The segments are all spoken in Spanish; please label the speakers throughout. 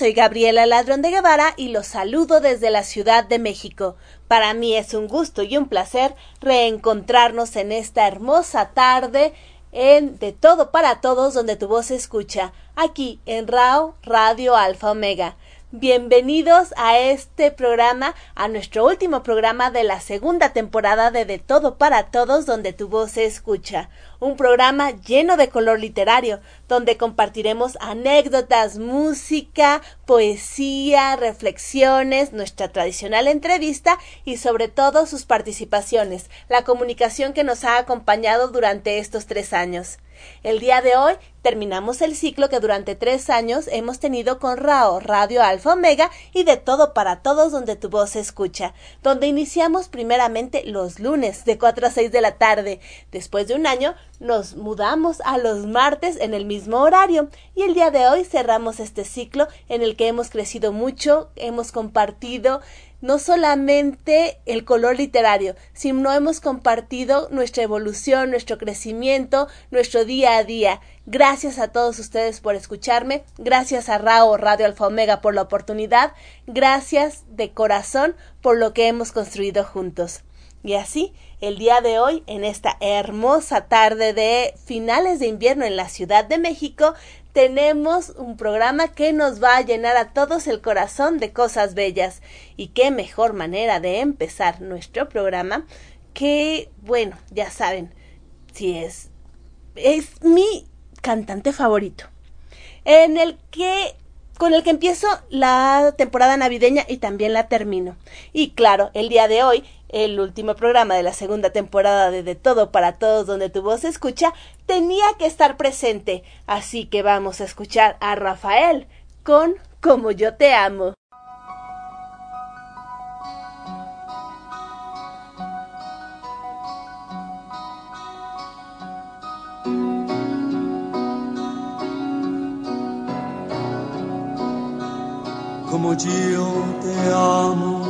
Speaker 1: Soy Gabriela Ladrón de Guevara y los saludo desde la Ciudad de México. Para mí es un gusto y un placer reencontrarnos en esta hermosa tarde en De Todo para Todos donde tu voz se escucha, aquí en RAO Radio Alfa Omega. Bienvenidos a este programa, a nuestro último programa de la segunda temporada de De Todo para Todos, donde tu voz se escucha. Un programa lleno de color literario, donde compartiremos anécdotas, música, poesía, reflexiones, nuestra tradicional entrevista y sobre todo sus participaciones, la comunicación que nos ha acompañado durante estos tres años. El día de hoy terminamos el ciclo que durante tres años hemos tenido con RAO, Radio Alfa Omega y de todo para todos donde tu voz se escucha, donde iniciamos primeramente los lunes de 4 a 6 de la tarde. Después de un año nos mudamos a los martes en el mismo horario y el día de hoy cerramos este ciclo en el que hemos crecido mucho, hemos compartido no solamente el color literario, sino hemos compartido nuestra evolución, nuestro crecimiento, nuestro día a día. Gracias a todos ustedes por escucharme, gracias a Rao Radio Alfa Omega por la oportunidad, gracias de corazón por lo que hemos construido juntos. Y así, el día de hoy, en esta hermosa tarde de finales de invierno en la Ciudad de México, tenemos un programa que nos va a llenar a todos el corazón de cosas bellas. Y qué mejor manera de empezar nuestro programa que, bueno, ya saben, si es, es mi cantante favorito, en el que con el que empiezo la temporada navideña y también la termino. Y claro, el día de hoy, el último programa de la segunda temporada de De Todo para Todos donde tu voz se escucha, tenía que estar presente. Así que vamos a escuchar a Rafael con Como yo te amo.
Speaker 2: como yo te amo,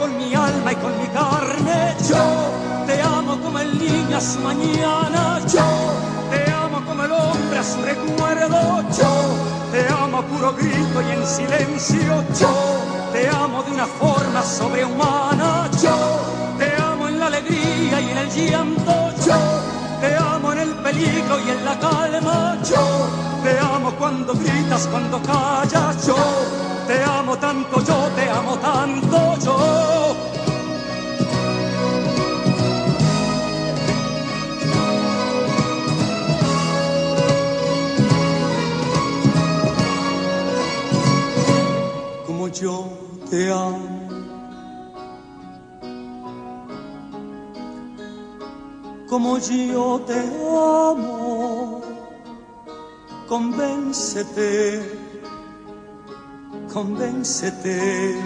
Speaker 2: con mi alma y con mi carne. Yo te amo como el niño a su mañana. Yo te amo como el hombre a su recuerdo. Yo te amo a puro grito y en silencio. Yo te amo de una forma sobrehumana. Yo te amo en la alegría y en el llanto. Yo te amo en el peligro y en la calma. Yo te amo cuando gritas, cuando callas, yo te amo tanto, yo te amo tanto, yo. Como yo te amo. Como yo te amo convéncete, convéncete.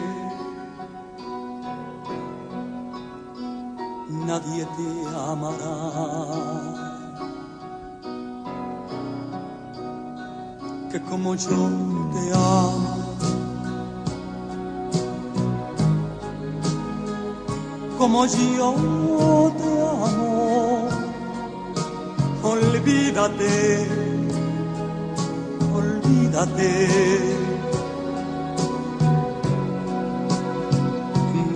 Speaker 2: Nadie te amará. Que como yo te amo. Como yo te amo, olvídate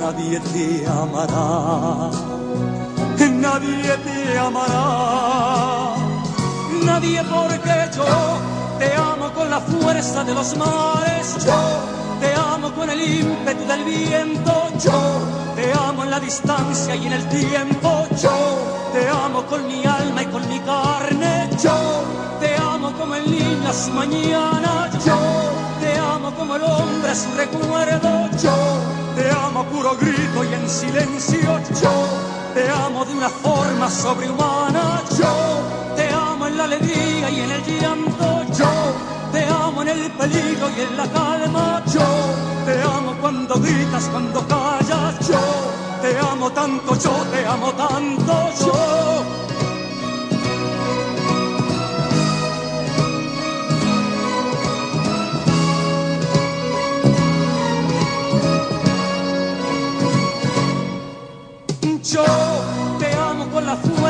Speaker 2: Nadie te amará, nadie te amará,
Speaker 3: nadie porque yo te amo con la fuerza de los mares, yo te amo con el ímpetu del viento, yo te amo en la distancia y en el tiempo, yo te amo con mi alma y con mi carne, yo te amo como el niño a su mañana, yo te amo como el hombre a su recuerdo, yo te amo puro grito y en silencio, yo te amo de una forma sobrehumana, yo te amo en la alegría y en el llanto, yo te amo en el peligro y en la calma, yo te amo cuando gritas, cuando callas, yo te amo tanto, yo te amo tanto, yo.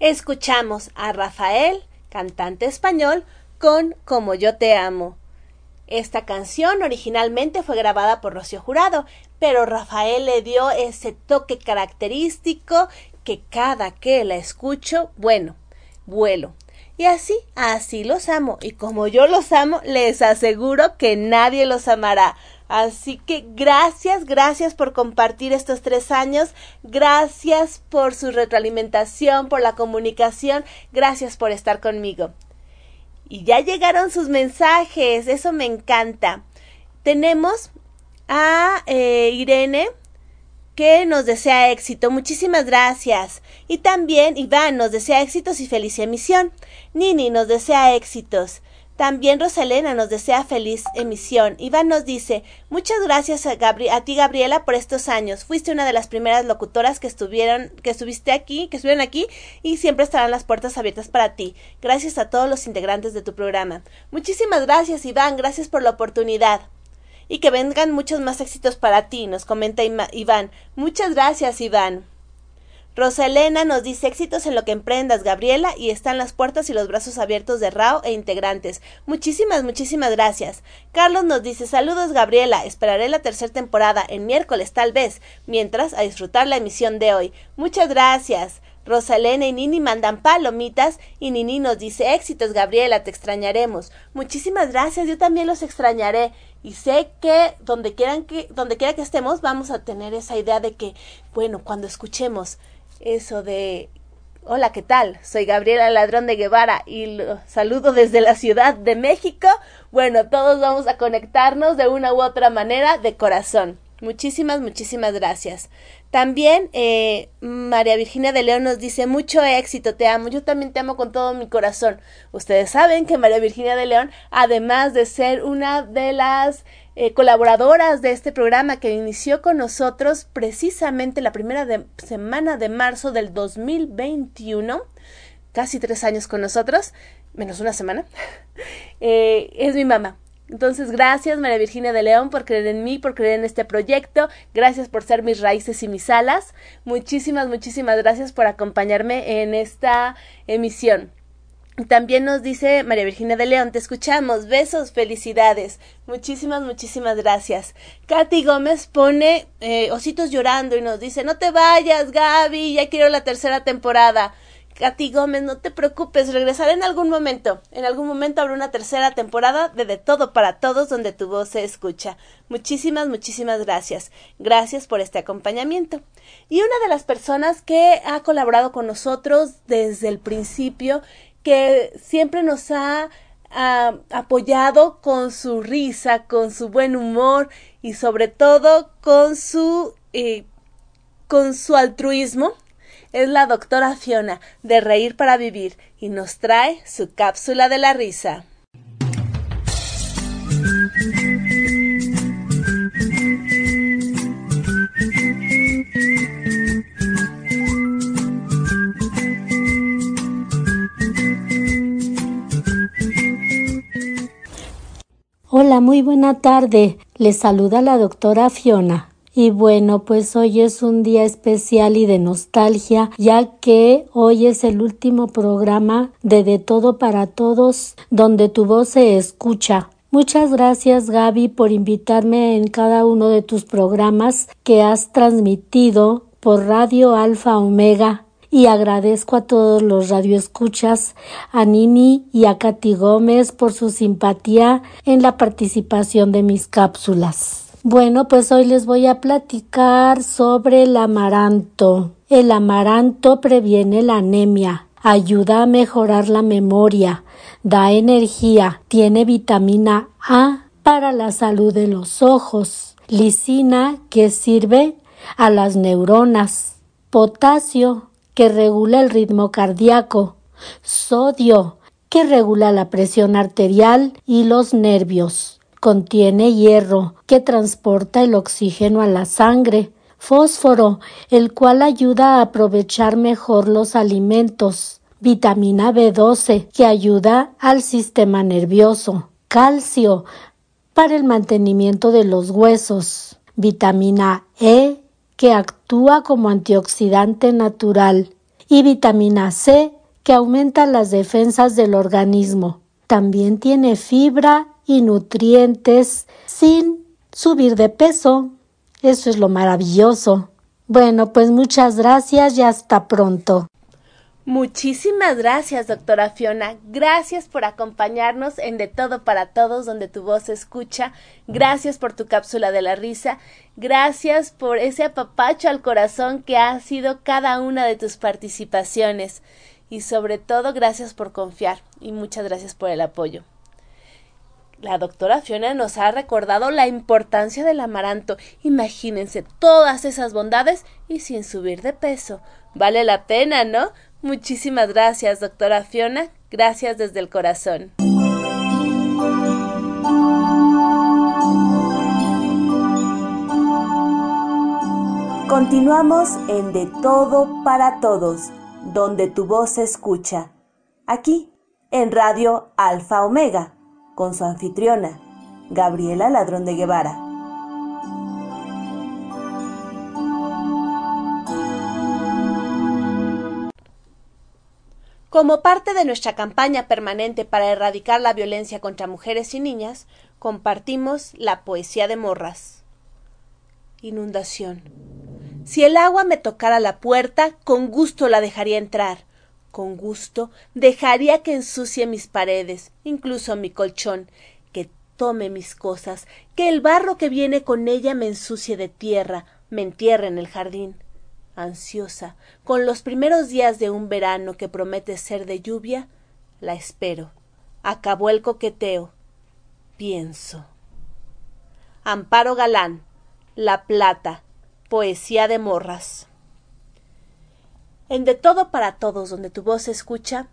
Speaker 1: Escuchamos a Rafael, cantante español, con Como yo te amo. Esta canción originalmente fue grabada por Rocío Jurado, pero Rafael le dio ese toque característico que cada que la escucho, bueno, vuelo. Y así, así los amo. Y como yo los amo, les aseguro que nadie los amará. Así que gracias, gracias por compartir estos tres años, gracias por su retroalimentación, por la comunicación, gracias por estar conmigo. Y ya llegaron sus mensajes, eso me encanta. Tenemos a eh, Irene que nos desea éxito. Muchísimas gracias. Y también Iván nos desea éxitos y feliz emisión. Nini nos desea éxitos. También Rosalena nos desea feliz emisión. Iván nos dice, muchas gracias a ti Gabriela por estos años. Fuiste una de las primeras locutoras que estuvieron, que estuviste aquí, que estuvieron aquí y siempre estarán las puertas abiertas para ti. Gracias a todos los integrantes de tu programa. Muchísimas gracias Iván, gracias por la oportunidad. Y que vengan muchos más éxitos para ti, nos comenta Iván. Muchas gracias Iván. Roselena nos dice éxitos en lo que emprendas, Gabriela, y están las puertas y los brazos abiertos de Rao e integrantes. Muchísimas, muchísimas gracias. Carlos nos dice saludos, Gabriela, esperaré la tercera temporada, en miércoles tal vez, mientras a disfrutar la emisión de hoy. Muchas gracias. Rosalena y Nini mandan palomitas y Nini nos dice éxitos, Gabriela, te extrañaremos. Muchísimas gracias, yo también los extrañaré. Y sé que donde quieran que, donde quiera que estemos, vamos a tener esa idea de que, bueno, cuando escuchemos eso de Hola, ¿qué tal? Soy Gabriela Ladrón de Guevara y lo saludo desde la Ciudad de México. Bueno, todos vamos a conectarnos de una u otra manera de corazón. Muchísimas, muchísimas gracias. También eh, María Virginia de León nos dice mucho éxito, te amo, yo también te amo con todo mi corazón. Ustedes saben que María Virginia de León, además de ser una de las eh, colaboradoras de este programa que inició con nosotros precisamente la primera semana de marzo del 2021, casi tres años con nosotros, menos una semana, eh, es mi mamá. Entonces, gracias María Virginia de León por creer en mí, por creer en este proyecto. Gracias por ser mis raíces y mis alas. Muchísimas, muchísimas gracias por acompañarme en esta emisión. También nos dice María Virginia de León, te escuchamos, besos, felicidades. Muchísimas, muchísimas gracias. Katy Gómez pone eh, ositos llorando y nos dice, no te vayas, Gaby, ya quiero la tercera temporada. Katy Gómez, no te preocupes, regresaré en algún momento. En algún momento habrá una tercera temporada de De Todo para Todos donde tu voz se escucha. Muchísimas, muchísimas gracias. Gracias por este acompañamiento. Y una de las personas que ha colaborado con nosotros desde el principio que siempre nos ha apoyado con su risa, con su buen humor y sobre todo con su eh, con su altruismo es la doctora Fiona de Reír para Vivir y nos trae su cápsula de la risa.
Speaker 4: Hola, muy buena tarde. Les saluda la doctora Fiona. Y bueno, pues hoy es un día especial y de nostalgia, ya que hoy es el último programa de De Todo para Todos, donde tu voz se escucha. Muchas gracias Gaby por invitarme en cada uno de tus programas que has transmitido por Radio Alfa Omega y agradezco a todos los radioescuchas, a Nini y a Katy Gómez por su simpatía en la participación de mis cápsulas. Bueno, pues hoy les voy a platicar sobre el amaranto. El amaranto previene la anemia, ayuda a mejorar la memoria, da energía, tiene vitamina A para la salud de los ojos, lisina que sirve a las neuronas, potasio que regula el ritmo cardíaco, sodio que regula la presión arterial y los nervios. Contiene hierro que transporta el oxígeno a la sangre, fósforo, el cual ayuda a aprovechar mejor los alimentos, vitamina B12, que ayuda al sistema nervioso, calcio, para el mantenimiento de los huesos, vitamina E, que actúa como antioxidante natural, y vitamina C, que aumenta las defensas del organismo. También tiene fibra y nutrientes sin subir de peso. Eso es lo maravilloso. Bueno, pues muchas gracias y hasta pronto.
Speaker 1: Muchísimas gracias, doctora Fiona. Gracias por acompañarnos en De Todo para Todos, donde tu voz se escucha. Gracias por tu cápsula de la risa. Gracias por ese apapacho al corazón que ha sido cada una de tus participaciones. Y sobre todo, gracias por confiar y muchas gracias por el apoyo. La doctora Fiona nos ha recordado la importancia del amaranto. Imagínense todas esas bondades y sin subir de peso. Vale la pena, ¿no? Muchísimas gracias, doctora Fiona. Gracias desde el corazón.
Speaker 5: Continuamos en De Todo para Todos, donde tu voz se escucha. Aquí, en Radio Alfa Omega, con su anfitriona, Gabriela Ladrón de Guevara.
Speaker 1: Como parte de nuestra campaña permanente para erradicar la violencia contra mujeres y niñas, compartimos la poesía de Morras. Inundación. Si el agua me tocara la puerta, con gusto la dejaría entrar. Con gusto dejaría que ensucie mis paredes, incluso mi colchón, que tome mis cosas, que el barro que viene con ella me ensucie de tierra, me entierre en el jardín ansiosa, con los primeros días de un verano que promete ser de lluvia, la espero. Acabó el coqueteo. Pienso. Amparo Galán, La Plata, Poesía de Morras. En De Todo para Todos, donde tu voz se escucha,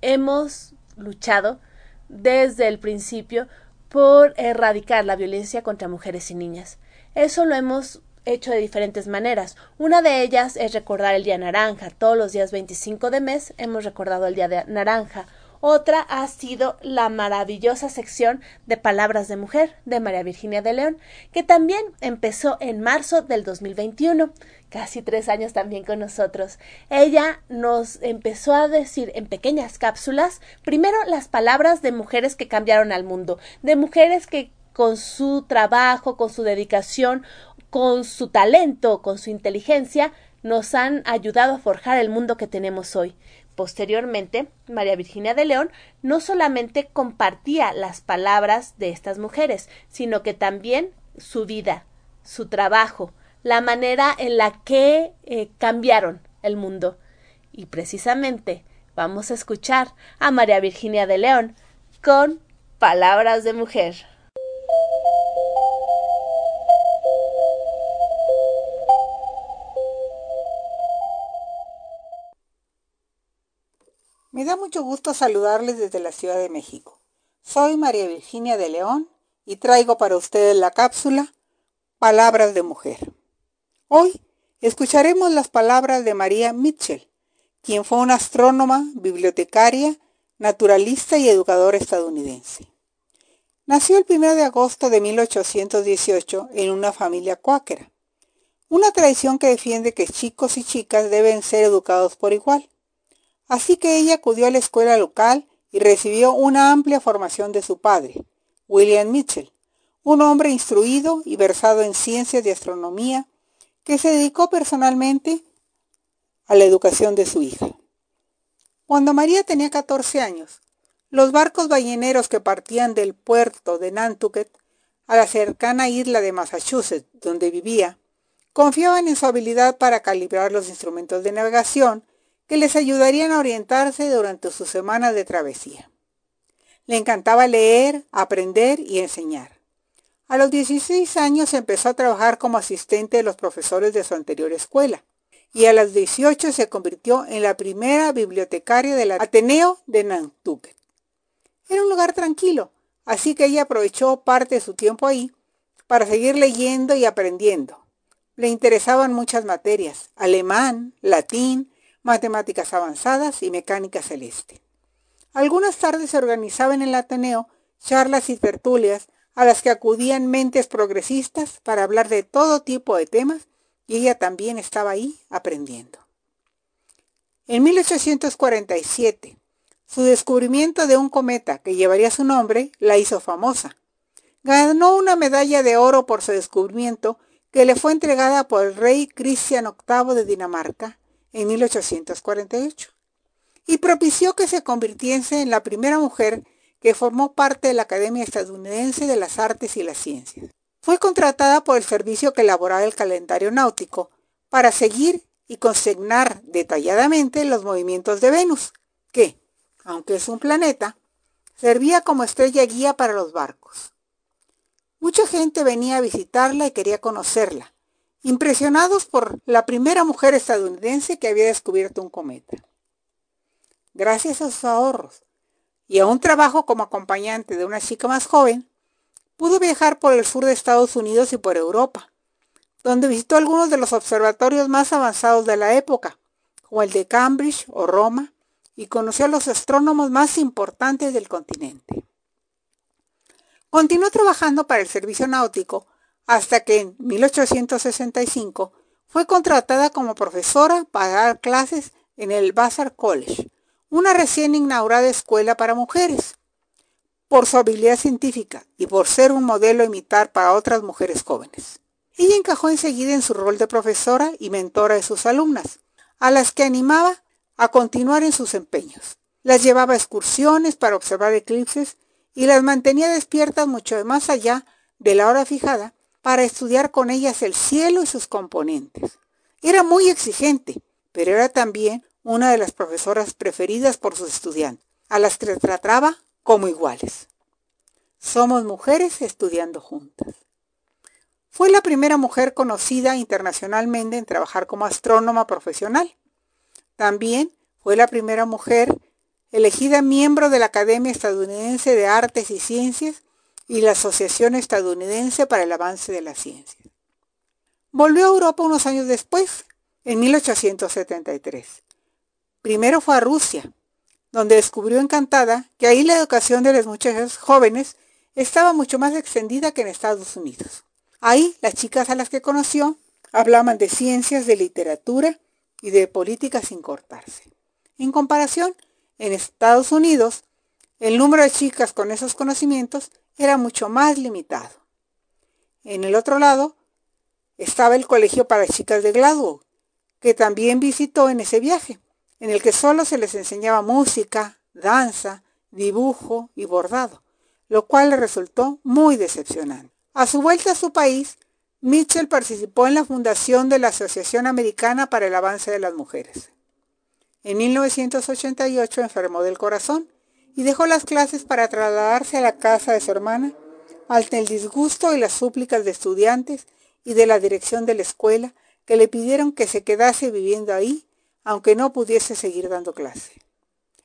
Speaker 1: hemos luchado desde el principio por erradicar la violencia contra mujeres y niñas. Eso lo hemos hecho de diferentes maneras. Una de ellas es recordar el Día Naranja. Todos los días 25 de mes hemos recordado el Día de Naranja. Otra ha sido la maravillosa sección de Palabras de Mujer de María Virginia de León, que también empezó en marzo del 2021, casi tres años también con nosotros. Ella nos empezó a decir en pequeñas cápsulas, primero las palabras de mujeres que cambiaron al mundo, de mujeres que con su trabajo, con su dedicación con su talento, con su inteligencia, nos han ayudado a forjar el mundo que tenemos hoy. Posteriormente, María Virginia de León no solamente compartía las palabras de estas mujeres, sino que también su vida, su trabajo, la manera en la que eh, cambiaron el mundo. Y precisamente vamos a escuchar a María Virginia de León con palabras de mujer.
Speaker 6: Me da mucho gusto saludarles desde la Ciudad de México. Soy María Virginia de León y traigo para ustedes la cápsula Palabras de Mujer. Hoy escucharemos las palabras de María Mitchell, quien fue una astrónoma, bibliotecaria, naturalista y educadora estadounidense. Nació el 1 de agosto de 1818 en una familia cuáquera, una tradición que defiende que chicos y chicas deben ser educados por igual. Así que ella acudió a la escuela local y recibió una amplia formación de su padre, William Mitchell, un hombre instruido y versado en ciencias de astronomía que se dedicó personalmente a la educación de su hija. Cuando María tenía 14 años, los barcos balleneros que partían del puerto de Nantucket a la cercana isla de Massachusetts, donde vivía, confiaban en su habilidad para calibrar los instrumentos de navegación que les ayudarían a orientarse durante sus semanas de travesía. Le encantaba leer, aprender y enseñar. A los 16 años empezó a trabajar como asistente de los profesores de su anterior escuela y a los 18 se convirtió en la primera bibliotecaria del Ateneo de Nantucket. Era un lugar tranquilo, así que ella aprovechó parte de su tiempo ahí para seguir leyendo y aprendiendo. Le interesaban muchas materias, alemán, latín, matemáticas avanzadas y mecánica celeste. Algunas tardes se organizaban en el Ateneo charlas y tertulias a las que acudían mentes progresistas para hablar de todo tipo de temas y ella también estaba ahí aprendiendo. En 1847, su descubrimiento de un cometa que llevaría su nombre la hizo famosa. Ganó una medalla de oro por su descubrimiento que le fue entregada por el rey Cristian VIII de Dinamarca en 1848 y propició que se convirtiese en la primera mujer que formó parte de la Academia Estadounidense de las Artes y las Ciencias. Fue contratada por el servicio que elaboraba el calendario náutico para seguir y consignar detalladamente los movimientos de Venus, que, aunque es un planeta, servía como estrella guía para los barcos. Mucha gente venía a visitarla y quería conocerla, impresionados por la primera mujer estadounidense que había descubierto un cometa. Gracias a sus ahorros y a un trabajo como acompañante de una chica más joven, pudo viajar por el sur de Estados Unidos y por Europa, donde visitó algunos de los observatorios más avanzados de la época, como el de Cambridge o Roma, y conoció a los astrónomos más importantes del continente. Continuó trabajando para el servicio náutico hasta que en 1865 fue contratada como profesora para dar clases en el Vassar College, una recién inaugurada escuela para mujeres. Por su habilidad científica y por ser un modelo a imitar para otras mujeres jóvenes. Ella encajó enseguida en su rol de profesora y mentora de sus alumnas, a las que animaba a continuar en sus empeños. Las llevaba a excursiones para observar eclipses y las mantenía despiertas mucho más allá de la hora fijada para estudiar con ellas el cielo y sus componentes. Era muy exigente, pero era también una de las profesoras preferidas por sus estudiantes, a las que trataba como iguales. Somos mujeres estudiando juntas. Fue la primera mujer conocida internacionalmente en trabajar como astrónoma profesional. También fue la primera mujer elegida miembro de la Academia Estadounidense de Artes y Ciencias y la Asociación Estadounidense para el Avance de la Ciencia. Volvió a Europa unos años después, en 1873. Primero fue a Rusia, donde descubrió encantada que ahí la educación de las muchachas jóvenes estaba mucho más extendida que en Estados Unidos. Ahí las chicas a las que conoció hablaban de ciencias, de literatura y de política sin cortarse. En comparación, en Estados Unidos, el número de chicas con esos conocimientos era mucho más limitado. En el otro lado estaba el Colegio para Chicas de Glasgow, que también visitó en ese viaje, en el que solo se les enseñaba música, danza, dibujo y bordado, lo cual le resultó muy decepcionante. A su vuelta a su país, Mitchell participó en la fundación de la Asociación Americana para el Avance de las Mujeres. En 1988 enfermó del corazón y dejó las clases para trasladarse a la casa de su hermana, ante el disgusto y las súplicas de estudiantes y de la dirección de la escuela que le pidieron que se quedase viviendo ahí, aunque no pudiese seguir dando clase.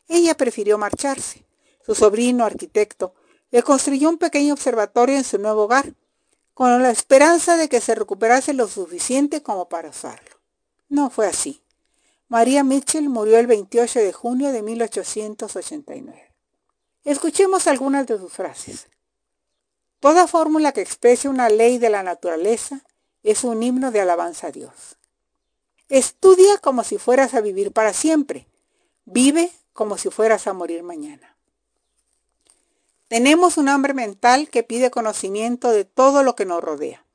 Speaker 6: Ella prefirió marcharse. Su sobrino, arquitecto, le construyó un pequeño observatorio en su nuevo hogar, con la esperanza de que se recuperase lo suficiente como para usarlo. No fue así. María Mitchell murió el 28 de junio de 1889. Escuchemos algunas de sus frases. Toda fórmula que exprese una ley de la naturaleza es un himno de alabanza a Dios. Estudia como si fueras a vivir para siempre. Vive como si fueras a morir mañana. Tenemos un hambre mental que pide conocimiento de todo lo que nos rodea.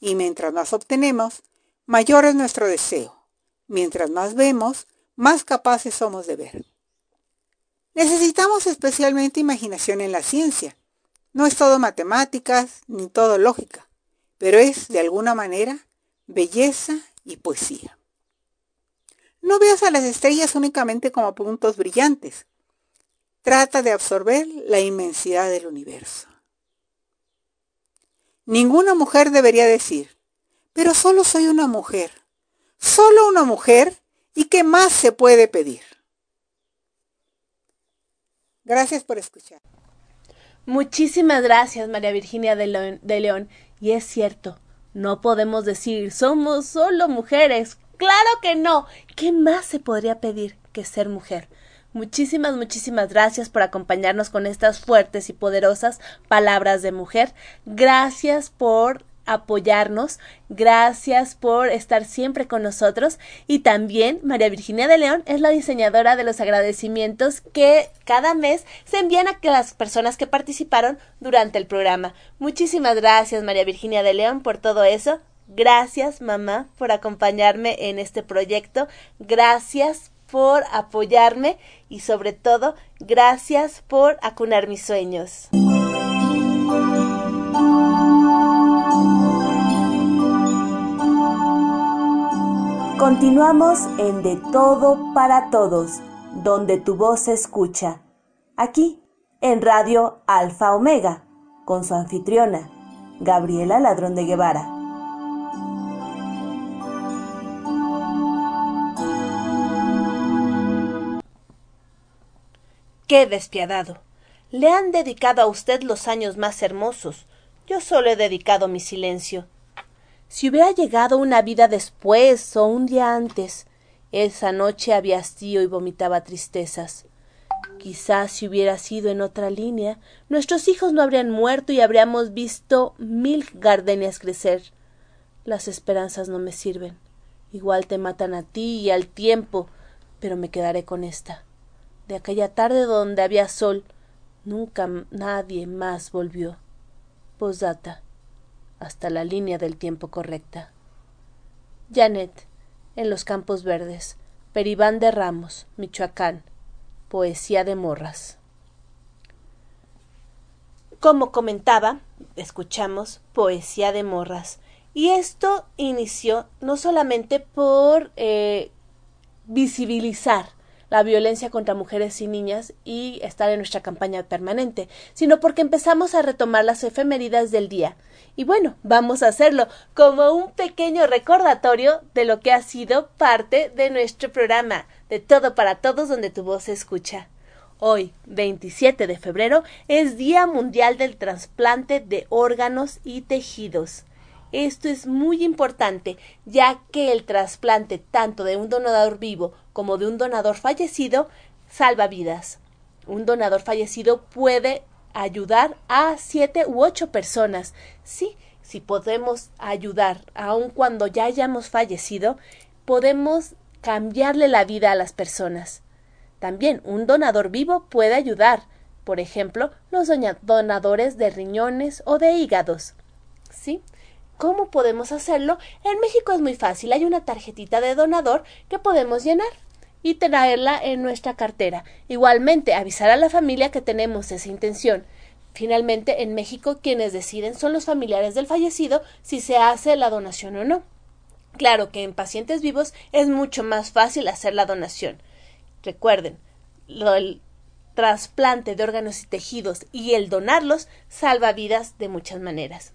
Speaker 6: Y mientras más obtenemos, mayor es nuestro deseo. Mientras más vemos, más capaces somos de ver. Necesitamos especialmente imaginación en la ciencia. No es todo matemáticas ni todo lógica, pero es, de alguna manera, belleza y poesía. No veas a las estrellas únicamente como puntos brillantes. Trata de absorber la inmensidad del universo. Ninguna mujer debería decir, pero solo soy una mujer. Solo una mujer y qué más se puede pedir. Gracias por escuchar.
Speaker 1: Muchísimas gracias, María Virginia de León. Y es cierto, no podemos decir somos solo mujeres. Claro que no. ¿Qué más se podría pedir que ser mujer? Muchísimas, muchísimas gracias por acompañarnos con estas fuertes y poderosas palabras de mujer. Gracias por apoyarnos. Gracias por estar siempre con nosotros. Y también María Virginia de León es la diseñadora de los agradecimientos que cada mes se envían a las personas que participaron durante el programa. Muchísimas gracias María Virginia de León por todo eso. Gracias mamá por acompañarme en este proyecto. Gracias por apoyarme y sobre todo gracias por acunar mis sueños.
Speaker 5: Continuamos en De Todo para Todos, donde tu voz se escucha. Aquí, en Radio Alfa Omega, con su anfitriona, Gabriela Ladrón de Guevara.
Speaker 1: ¡Qué despiadado! Le han dedicado a usted los años más hermosos. Yo solo he dedicado mi silencio si hubiera llegado una vida después o un día antes, esa noche había hastío y vomitaba tristezas. Quizás si hubiera sido en otra línea, nuestros hijos no habrían muerto y habríamos visto mil gardenias crecer. Las esperanzas no me sirven. Igual te matan a ti y al tiempo, pero me quedaré con esta. De aquella tarde donde había sol, nunca nadie más volvió. Posdata hasta la línea del tiempo correcta. Janet, en los Campos Verdes, Peribán de Ramos, Michoacán, Poesía de Morras. Como comentaba, escuchamos Poesía de Morras. Y esto inició no solamente por eh, visibilizar la violencia contra mujeres y niñas y estar en nuestra campaña permanente, sino porque empezamos a retomar las efeméridas del día. Y bueno, vamos a hacerlo como un pequeño recordatorio de lo que ha sido parte de nuestro programa, de todo para todos donde tu voz se escucha. Hoy, 27 de febrero, es Día Mundial del Trasplante de Órganos y Tejidos. Esto es muy importante, ya que el trasplante tanto de un donador vivo como de un donador fallecido salva vidas. Un donador fallecido puede ayudar a siete u ocho personas. Sí, si podemos ayudar, aun cuando ya hayamos fallecido, podemos cambiarle la vida a las personas. También un donador vivo puede ayudar, por ejemplo, los donadores de riñones o de hígados. ¿Sí? ¿Cómo podemos hacerlo? En México es muy fácil. Hay una tarjetita de donador que podemos llenar y traerla en nuestra cartera. Igualmente, avisar a la familia que tenemos esa intención. Finalmente, en México quienes deciden son los familiares del fallecido si se hace la donación o no. Claro que en pacientes vivos es mucho más fácil hacer la donación. Recuerden, el trasplante de órganos y tejidos y el donarlos salva vidas de muchas maneras.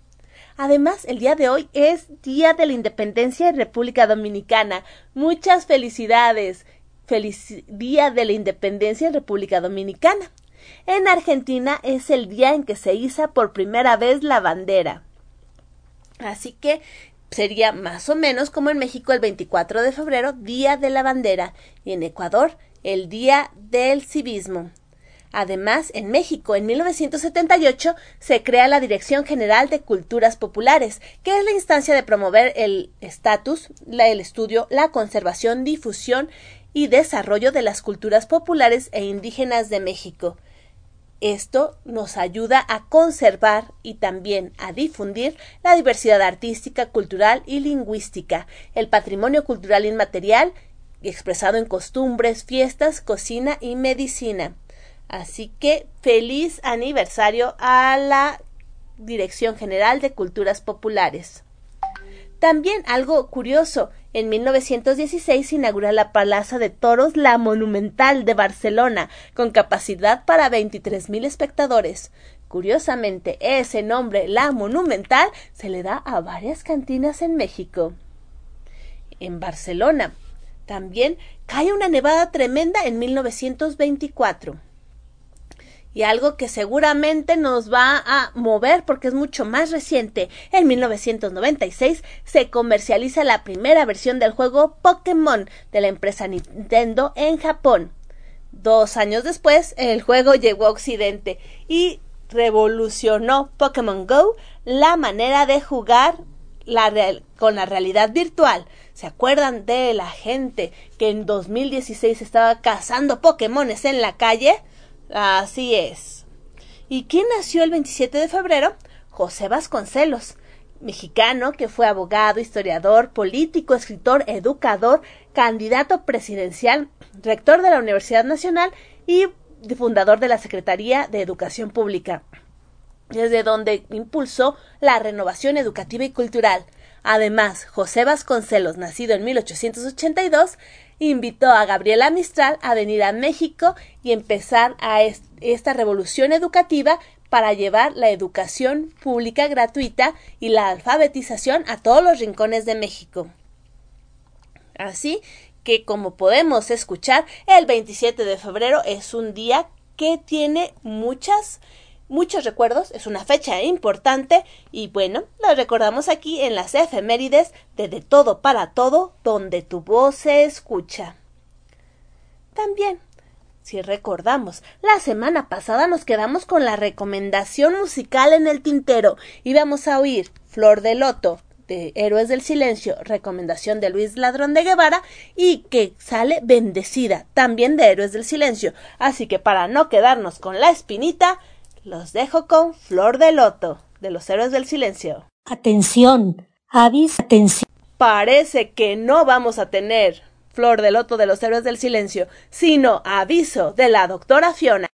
Speaker 1: Además, el día de hoy es Día de la Independencia de República Dominicana. Muchas felicidades. Feliz Día de la Independencia en República Dominicana. En Argentina es el día en que se iza por primera vez la bandera. Así que sería más o menos como en México el 24 de febrero, Día de la Bandera, y en Ecuador el Día del Civismo. Además, en México, en 1978, se crea la Dirección General de Culturas Populares, que es la instancia de promover el estatus, el estudio, la conservación, difusión y desarrollo de las culturas populares e indígenas de México. Esto nos ayuda a conservar y también a difundir la diversidad artística, cultural y lingüística, el patrimonio cultural inmaterial expresado en costumbres, fiestas, cocina y medicina. Así que feliz aniversario a la Dirección General de Culturas Populares. También algo curioso, en 1916 se inaugura la Plaza de Toros La Monumental de Barcelona, con capacidad para 23.000 espectadores. Curiosamente, ese nombre, La Monumental, se le da a varias cantinas en México. En Barcelona también cae una nevada tremenda en 1924 y algo que seguramente nos va a mover porque es mucho más reciente. En 1996 se comercializa la primera versión del juego Pokémon de la empresa Nintendo en Japón. Dos años después, el juego llegó a Occidente y revolucionó Pokémon Go la manera de jugar con la realidad virtual. ¿Se acuerdan de la gente que en 2016 estaba cazando Pokémones en la calle? Así es. ¿Y quién nació el 27 de febrero? José Vasconcelos, mexicano que fue abogado, historiador, político, escritor, educador, candidato presidencial, rector de la Universidad Nacional y fundador de la Secretaría de Educación Pública, desde donde impulsó la renovación educativa y cultural. Además, José Vasconcelos, nacido en 1882, invitó a Gabriela Mistral a venir a México y empezar a esta revolución educativa para llevar la educación pública gratuita y la alfabetización a todos los rincones de México. Así que, como podemos escuchar, el 27 de febrero es un día que tiene muchas muchos recuerdos, es una fecha importante y bueno, la recordamos aquí en las efemérides de De Todo para Todo, donde tu voz se escucha. También, si recordamos, la semana pasada nos quedamos con la recomendación musical en el tintero y vamos a oír Flor de Loto de Héroes del Silencio, recomendación de Luis Ladrón de Guevara y que sale bendecida también de Héroes del Silencio. Así que para no quedarnos con la espinita, los dejo con Flor de Loto, de los Héroes del Silencio.
Speaker 4: Atención, aviso, atención.
Speaker 1: Parece que no vamos a tener Flor de Loto de los Héroes del Silencio, sino aviso de la doctora Fiona.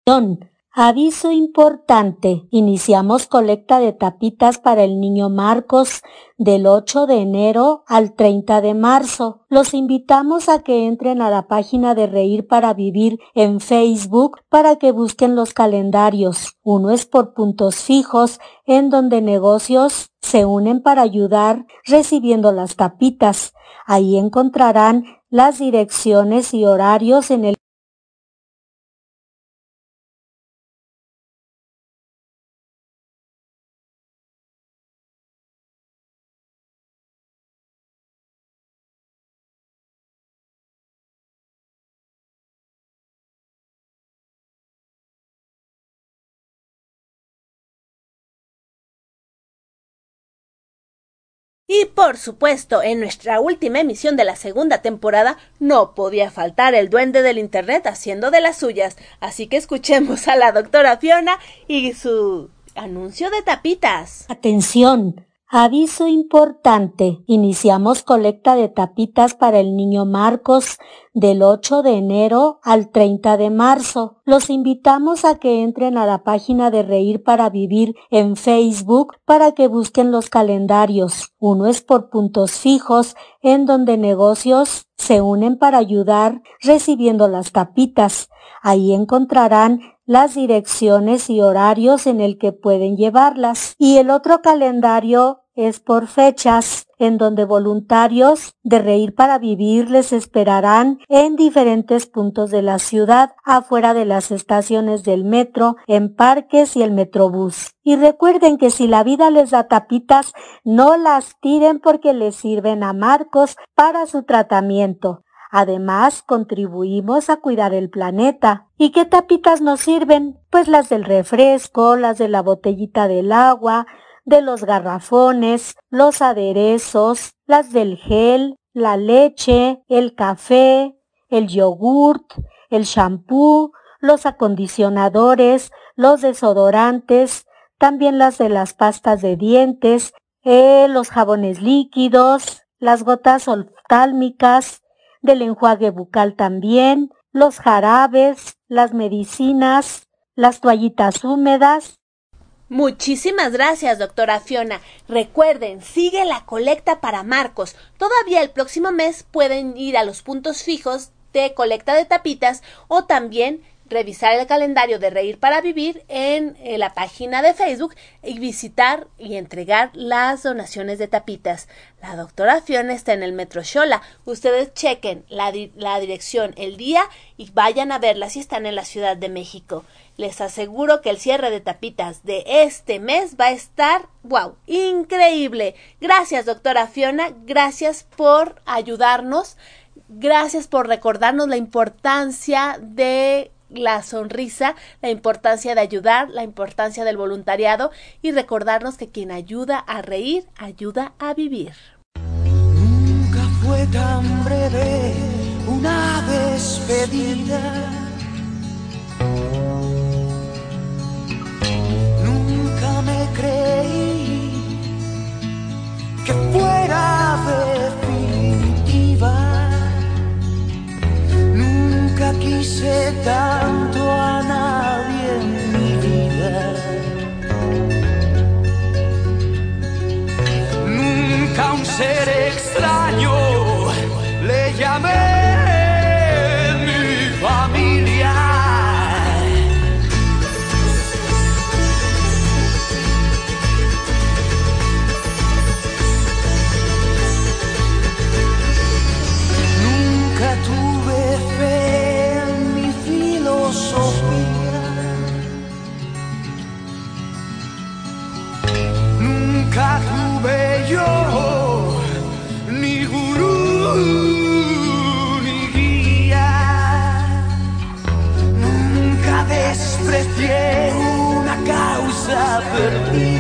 Speaker 4: Aviso importante. Iniciamos colecta de tapitas para el niño Marcos del 8 de enero al 30 de marzo. Los invitamos a que entren a la página de Reír para Vivir en Facebook para que busquen los calendarios. Uno es por puntos fijos en donde negocios se unen para ayudar recibiendo las tapitas. Ahí encontrarán las direcciones y horarios en el
Speaker 1: Y por supuesto, en nuestra última emisión de la segunda temporada no podía faltar el duende del Internet haciendo de las suyas, así que escuchemos a la doctora Fiona y su anuncio de tapitas.
Speaker 4: Atención, Aviso importante. Iniciamos colecta de tapitas para el niño Marcos del 8 de enero al 30 de marzo. Los invitamos a que entren a la página de Reír para Vivir en Facebook para que busquen los calendarios. Uno es por puntos fijos en donde negocios se unen para ayudar recibiendo las tapitas. Ahí encontrarán las direcciones y horarios en el que pueden llevarlas. Y el otro calendario es por fechas, en donde voluntarios de Reír para Vivir les esperarán en diferentes puntos de la ciudad, afuera de las estaciones del metro, en parques y el metrobús. Y recuerden que si la vida les da tapitas, no las tiren porque les sirven a Marcos para su tratamiento. Además, contribuimos a cuidar el planeta. ¿Y qué tapitas nos sirven? Pues las del refresco, las de la botellita del agua, de los garrafones, los aderezos, las del gel, la leche, el café, el yogurt, el shampoo, los acondicionadores, los desodorantes, también las de las pastas de dientes, eh, los jabones líquidos, las gotas oftálmicas, del enjuague bucal también, los jarabes, las medicinas, las toallitas húmedas.
Speaker 1: Muchísimas gracias, doctora Fiona. Recuerden, sigue la colecta para Marcos. Todavía el próximo mes pueden ir a los puntos fijos de colecta de tapitas o también revisar el calendario de Reír para Vivir en, eh, la página de Facebook y visitar y entregar las donaciones de tapitas. La doctora Fiona está en el Metro Xola. Ustedes chequen la, la dirección, el día y vayan a verla si están en la Ciudad de México. Les aseguro que el cierre de tapitas de este mes va a estar, wow, increíble. Gracias, doctora Fiona. Gracias por ayudarnos. Gracias por recordarnos la importancia de la sonrisa, la importancia de ayudar, la importancia del voluntariado y recordarnos que quien ayuda a reír, ayuda a vivir.
Speaker 2: Nunca fue tan breve una despedida. Nunca me creí que fuera quise tanto a nadie en mi vida. Nunca un ser extraño le llamé. Su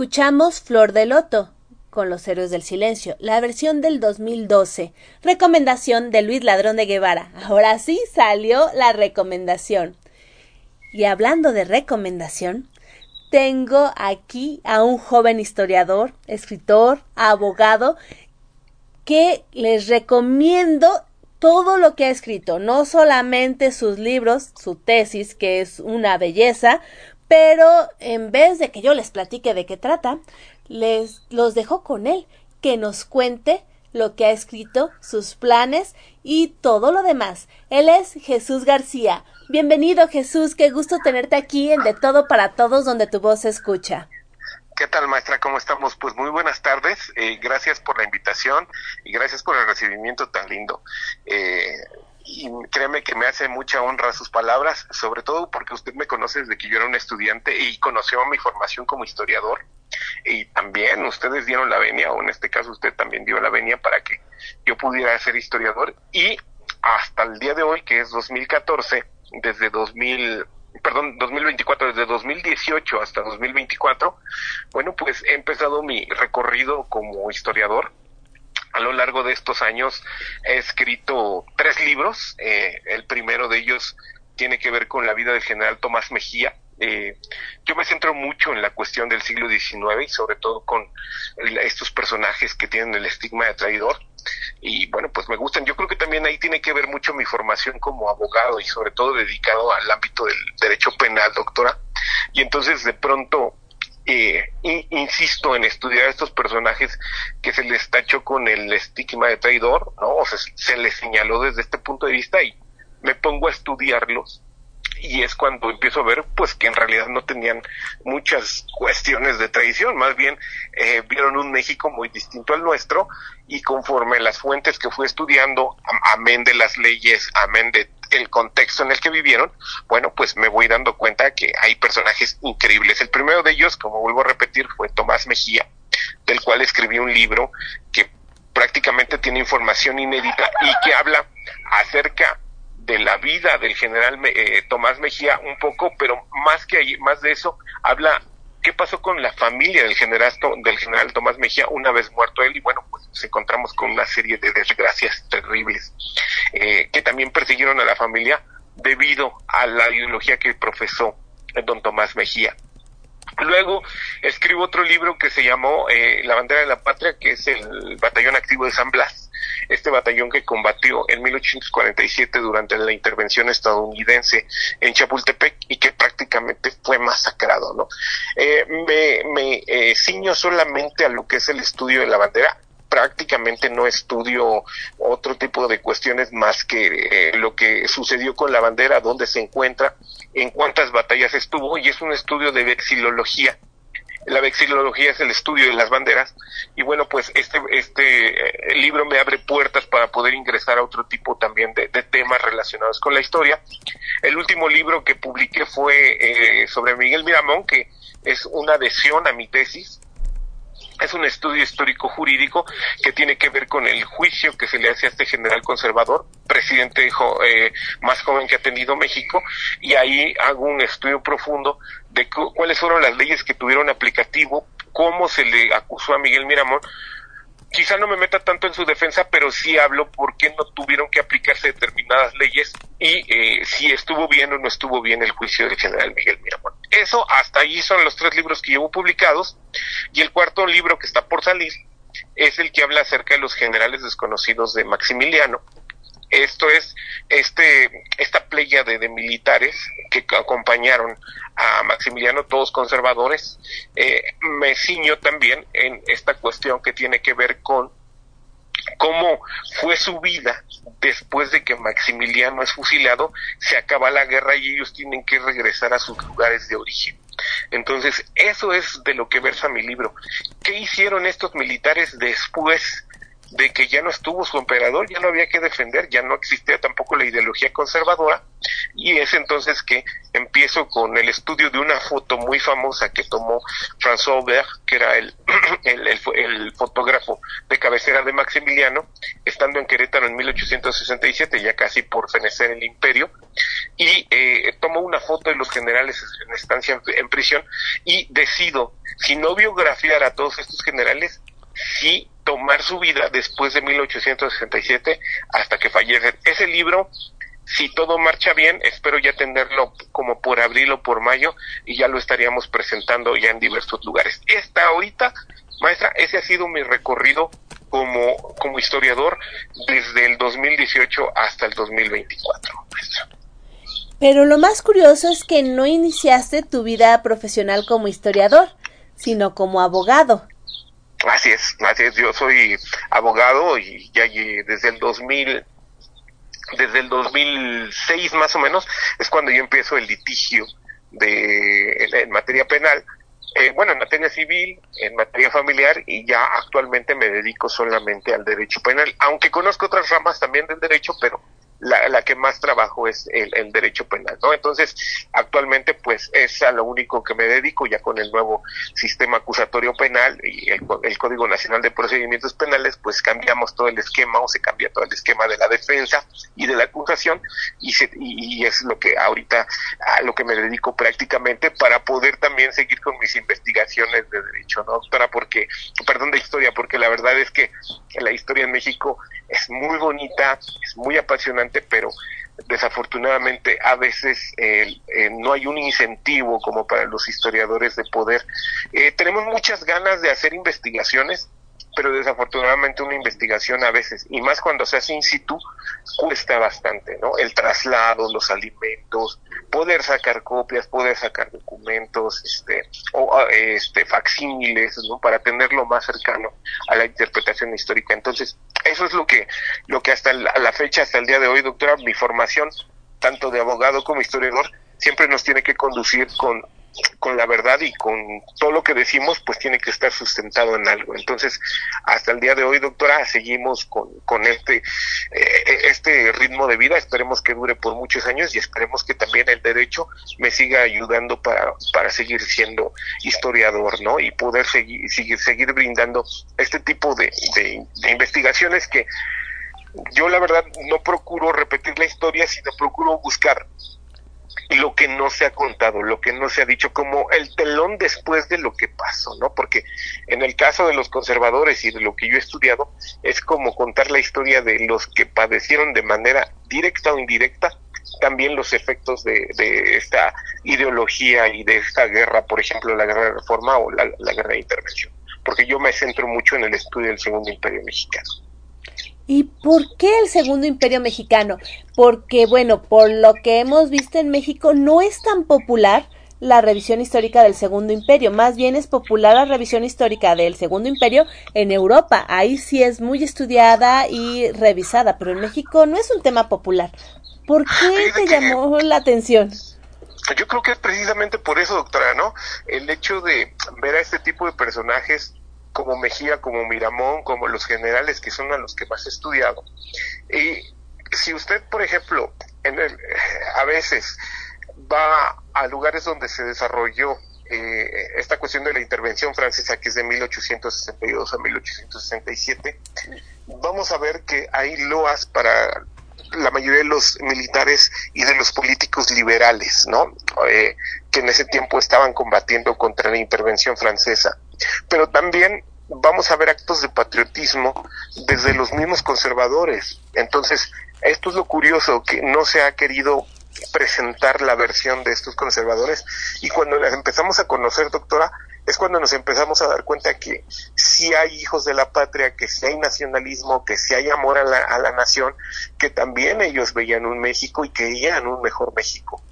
Speaker 1: Escuchamos Flor de Loto con los héroes del silencio, la versión del 2012. Recomendación de Luis Ladrón de Guevara. Ahora sí salió la recomendación. Y hablando de recomendación, tengo aquí a un joven historiador, escritor, abogado, que les recomiendo todo lo que ha escrito, no solamente sus libros, su tesis, que es una belleza, pero en vez de que yo les platique de qué trata, les los dejo con él, que nos cuente lo que ha escrito, sus planes y todo lo demás. Él es Jesús García. Bienvenido Jesús, qué gusto tenerte aquí en De Todo para Todos, donde tu voz se escucha.
Speaker 7: ¿Qué tal, maestra? ¿Cómo estamos? Pues muy buenas tardes. Eh, gracias por la invitación y gracias por el recibimiento tan lindo. Eh, y créeme que me hace mucha honra sus palabras, sobre todo porque usted me conoce desde que yo era un estudiante y conoció mi formación como historiador. Y también ustedes dieron la venia, o en este caso usted también dio la venia para que yo pudiera ser historiador. Y hasta el día de hoy, que es 2014, desde 2000, perdón, 2024, desde 2018 hasta 2024, bueno, pues he empezado mi recorrido como historiador. A lo largo de estos años he escrito tres libros. Eh, el primero de ellos tiene que ver con la vida del general Tomás Mejía. Eh, yo me centro mucho en la cuestión del siglo XIX y sobre todo con estos personajes que tienen el estigma de traidor y bueno, pues me gustan. Yo creo que también ahí tiene que ver mucho mi formación como abogado y sobre todo dedicado al ámbito del derecho penal, doctora. Y entonces de pronto insisto en estudiar a estos personajes que se les tachó con el estigma de traidor, ¿no? O sea, se les señaló desde este punto de vista y me pongo a estudiarlos y es cuando empiezo a ver pues que en realidad no tenían muchas cuestiones de traición, más bien eh, vieron un México muy distinto al nuestro y conforme las fuentes que fui estudiando, amén de las leyes, amén de el contexto en el que vivieron, bueno, pues me voy dando cuenta que hay personajes increíbles. El primero de ellos, como vuelvo a repetir, fue Tomás Mejía, del cual escribí un libro que prácticamente tiene información inédita y que habla acerca de la vida del general eh, Tomás Mejía un poco, pero más que ahí, más de eso, habla qué pasó con la familia del general, del general Tomás Mejía una vez muerto él y bueno, nos encontramos con una serie de desgracias terribles eh, que también persiguieron a la familia debido a la ideología que profesó don Tomás Mejía. Luego escribo otro libro que se llamó eh, La bandera de la patria, que es el batallón activo de San Blas, este batallón que combatió en 1847 durante la intervención estadounidense en Chapultepec y que prácticamente fue masacrado, ¿no? Eh, me me ciño solamente a lo que es el estudio de la bandera, prácticamente no estudio otro tipo de cuestiones más que eh, lo que sucedió con la bandera, dónde se encuentra, en cuántas batallas estuvo, y es un estudio de vexilología. La vexilología es el estudio de las banderas, y bueno, pues este, este eh, libro me abre puertas para poder ingresar a otro tipo también de, de temas relacionados con la historia. El último libro que publiqué fue eh, sobre Miguel Miramón, que es una adhesión a mi tesis, es un estudio histórico jurídico que tiene que ver con el juicio que se le hace a este general conservador, presidente eh, más joven que ha tenido México, y ahí hago un estudio profundo de cuáles fueron las leyes que tuvieron aplicativo cómo se le acusó a Miguel Miramón, quizá no me meta tanto en su defensa, pero sí hablo por qué no tuvieron que aplicarse determinadas leyes y eh, si estuvo bien o no estuvo bien el juicio del general Miguel Miramón. Eso hasta ahí son los tres libros que llevo publicados y el cuarto libro que está por salir es el que habla acerca de los generales desconocidos de Maximiliano. Esto es este esta playa de, militares que acompañaron a Maximiliano, todos conservadores. Eh, me ciño también en esta cuestión que tiene que ver con cómo fue su vida después de que Maximiliano es fusilado, se acaba la guerra y ellos tienen que regresar a sus lugares de origen. Entonces, eso es de lo que versa mi libro. ¿Qué hicieron estos militares después de que ya no estuvo su emperador, ya no había que defender, ya no existía tampoco la ideología conservadora, y es entonces que empiezo con el estudio de una foto muy famosa que tomó François Aubert, que era el, el, fotógrafo de cabecera de Maximiliano, estando en Querétaro en 1867, ya casi por fenecer el imperio, y eh, tomó una foto de los generales en estancia en prisión, y decido, si no biografiar a todos estos generales, sí tomar su vida después de 1867 hasta que fallece. Ese libro, si todo marcha bien, espero ya tenerlo como por abril o por mayo y ya lo estaríamos presentando ya en diversos lugares. Esta ahorita, maestra, ese ha sido mi recorrido como, como historiador desde el 2018 hasta el 2024, maestra.
Speaker 1: Pero lo más curioso es que no iniciaste tu vida profesional como historiador, sino como abogado.
Speaker 7: Así es, así es. Yo soy abogado y ya desde el 2000, desde el 2006 más o menos, es cuando yo empiezo el litigio de en, materia penal. Eh, bueno, en materia civil, en materia familiar y ya actualmente me dedico solamente al derecho penal, aunque conozco otras ramas también del derecho, pero la, la que más trabajo es el, el, derecho penal, ¿no? Entonces, actualmente, pues, es a lo único que me dedico ya con el nuevo sistema acusatorio penal y el, el Código Nacional de Procedimientos Penales, pues cambiamos todo el esquema o se cambia todo el esquema de la defensa y de la acusación y, se, y, y es lo que ahorita, a lo que me dedico prácticamente para poder también seguir con mis investigaciones de derecho, ¿no, doctora? Porque, perdón de historia, porque la verdad es que la historia en México es muy bonita, es muy apasionante, pero desafortunadamente a veces eh, eh, no hay un incentivo como para los historiadores de poder. Eh, tenemos muchas ganas de hacer investigaciones, pero desafortunadamente una investigación a veces, y más cuando se hace in situ, cuesta bastante, ¿no? El traslado, los alimentos, poder sacar copias, poder sacar documentos, este, o ah, este, facsímiles, ¿no? Para tenerlo más cercano a la interpretación histórica. Entonces, eso es lo que, lo que hasta la fecha, hasta el día de hoy, doctora, mi formación, tanto de abogado como historiador, siempre nos tiene que conducir con con la verdad y con todo lo que decimos, pues tiene que estar sustentado en algo. Entonces, hasta el día de hoy, doctora, seguimos con, con este, eh, este ritmo de vida. Esperemos que dure por muchos años y esperemos que también el derecho me siga ayudando para, para seguir siendo historiador, ¿no? Y poder seguir, seguir, seguir brindando este tipo de, de, de investigaciones que yo la verdad no procuro repetir la historia, sino procuro buscar lo que no se ha contado, lo que no se ha dicho, como el telón después de lo que pasó, ¿no? Porque en el caso de los conservadores y de lo que yo he estudiado, es como contar la historia de los que padecieron de manera directa o indirecta también los efectos de, esta ideología y de esta guerra, por ejemplo, la guerra de reforma o la, la guerra de intervención, porque yo me centro mucho en el estudio del Segundo Imperio Mexicano.
Speaker 1: ¿Y por qué el Segundo Imperio Mexicano? Porque, bueno, por lo que hemos visto en México, no es tan popular la revisión histórica del Segundo Imperio, más bien es popular la revisión histórica del Segundo Imperio en Europa, ahí sí es muy estudiada y revisada, pero en México no es un tema popular. ¿Por qué te llamó la atención?
Speaker 7: Yo creo que es precisamente por eso, doctora, ¿no? El hecho de ver a este tipo de personajes como Mejía, como Miramón, como los generales que son a los que más he estudiado. Y si usted, por ejemplo, en el, a veces va a lugares donde se desarrolló eh, esta cuestión de la intervención francesa, que es de 1862 a 1867, vamos a ver que hay loas para la mayoría de los militares y de los políticos liberales, ¿no? Eh, que en ese tiempo estaban combatiendo contra la intervención francesa. Pero también vamos a ver actos de patriotismo desde los mismos conservadores. Entonces, esto es lo curioso, que no se ha querido presentar la versión de estos conservadores y cuando las empezamos a conocer, doctora, es cuando nos empezamos a dar cuenta que si hay hijos de la patria, que si hay nacionalismo, que si hay amor a la, a la nación, que también ellos veían un México y querían un mejor México.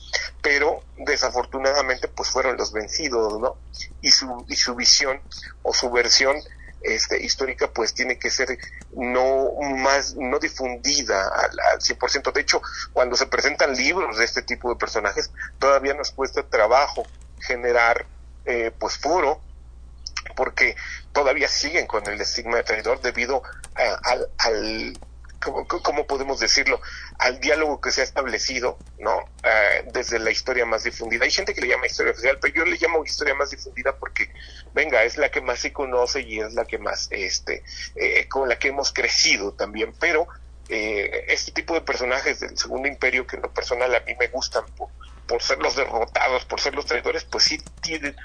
Speaker 7: Pero desafortunadamente pues fueron los vencidos, ¿no? Y su, y su visión o su versión este, histórica pues tiene que ser no más no difundida al, al 100%. De hecho, cuando se presentan libros de este tipo de personajes, todavía nos cuesta trabajo generar eh, pues furo porque todavía siguen con el estigma de traidor debido al, al ¿cómo, podemos decirlo? Al diálogo que se ha establecido, ¿no? Eh, desde la historia más difundida. Hay gente que le llama historia oficial, pero yo le llamo historia más difundida porque, venga, es la que más se conoce y es la que más, este, eh, con la que hemos crecido también. Pero eh, este tipo de personajes del Segundo Imperio, que en lo personal a mí me gustan por, por ser los derrotados, por ser los traidores, pues sí tienen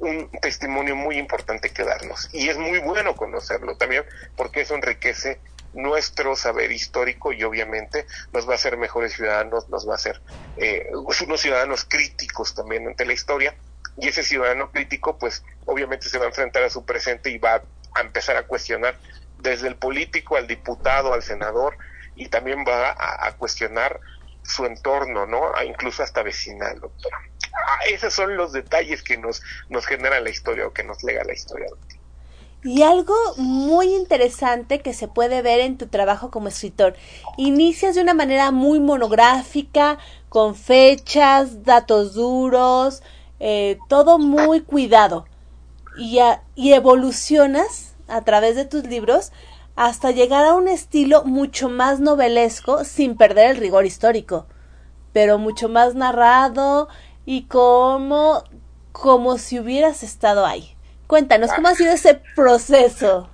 Speaker 7: un testimonio muy importante que darnos. Y es muy bueno conocerlo también porque eso enriquece nuestro saber histórico y obviamente nos va a hacer mejores ciudadanos, nos va a hacer eh, unos ciudadanos críticos también ante la historia y ese ciudadano crítico pues obviamente se va a enfrentar a su presente y va a empezar a cuestionar desde el político al diputado, al senador y también va a, cuestionar su entorno, ¿no? incluso hasta vecinal, doctora. Ah, esos son los detalles que nos, nos genera la historia o que nos lega la historia,
Speaker 1: Y algo muy interesante que se puede ver en tu trabajo como escritor. Inicias de una manera muy monográfica, con fechas, datos duros, eh, todo muy cuidado. Y, y evolucionas a través de tus libros hasta llegar a un estilo mucho más novelesco sin perder el rigor histórico, pero mucho más narrado y como, como si hubieras estado ahí. Cuéntanos, ¿cómo ha sido ese proceso?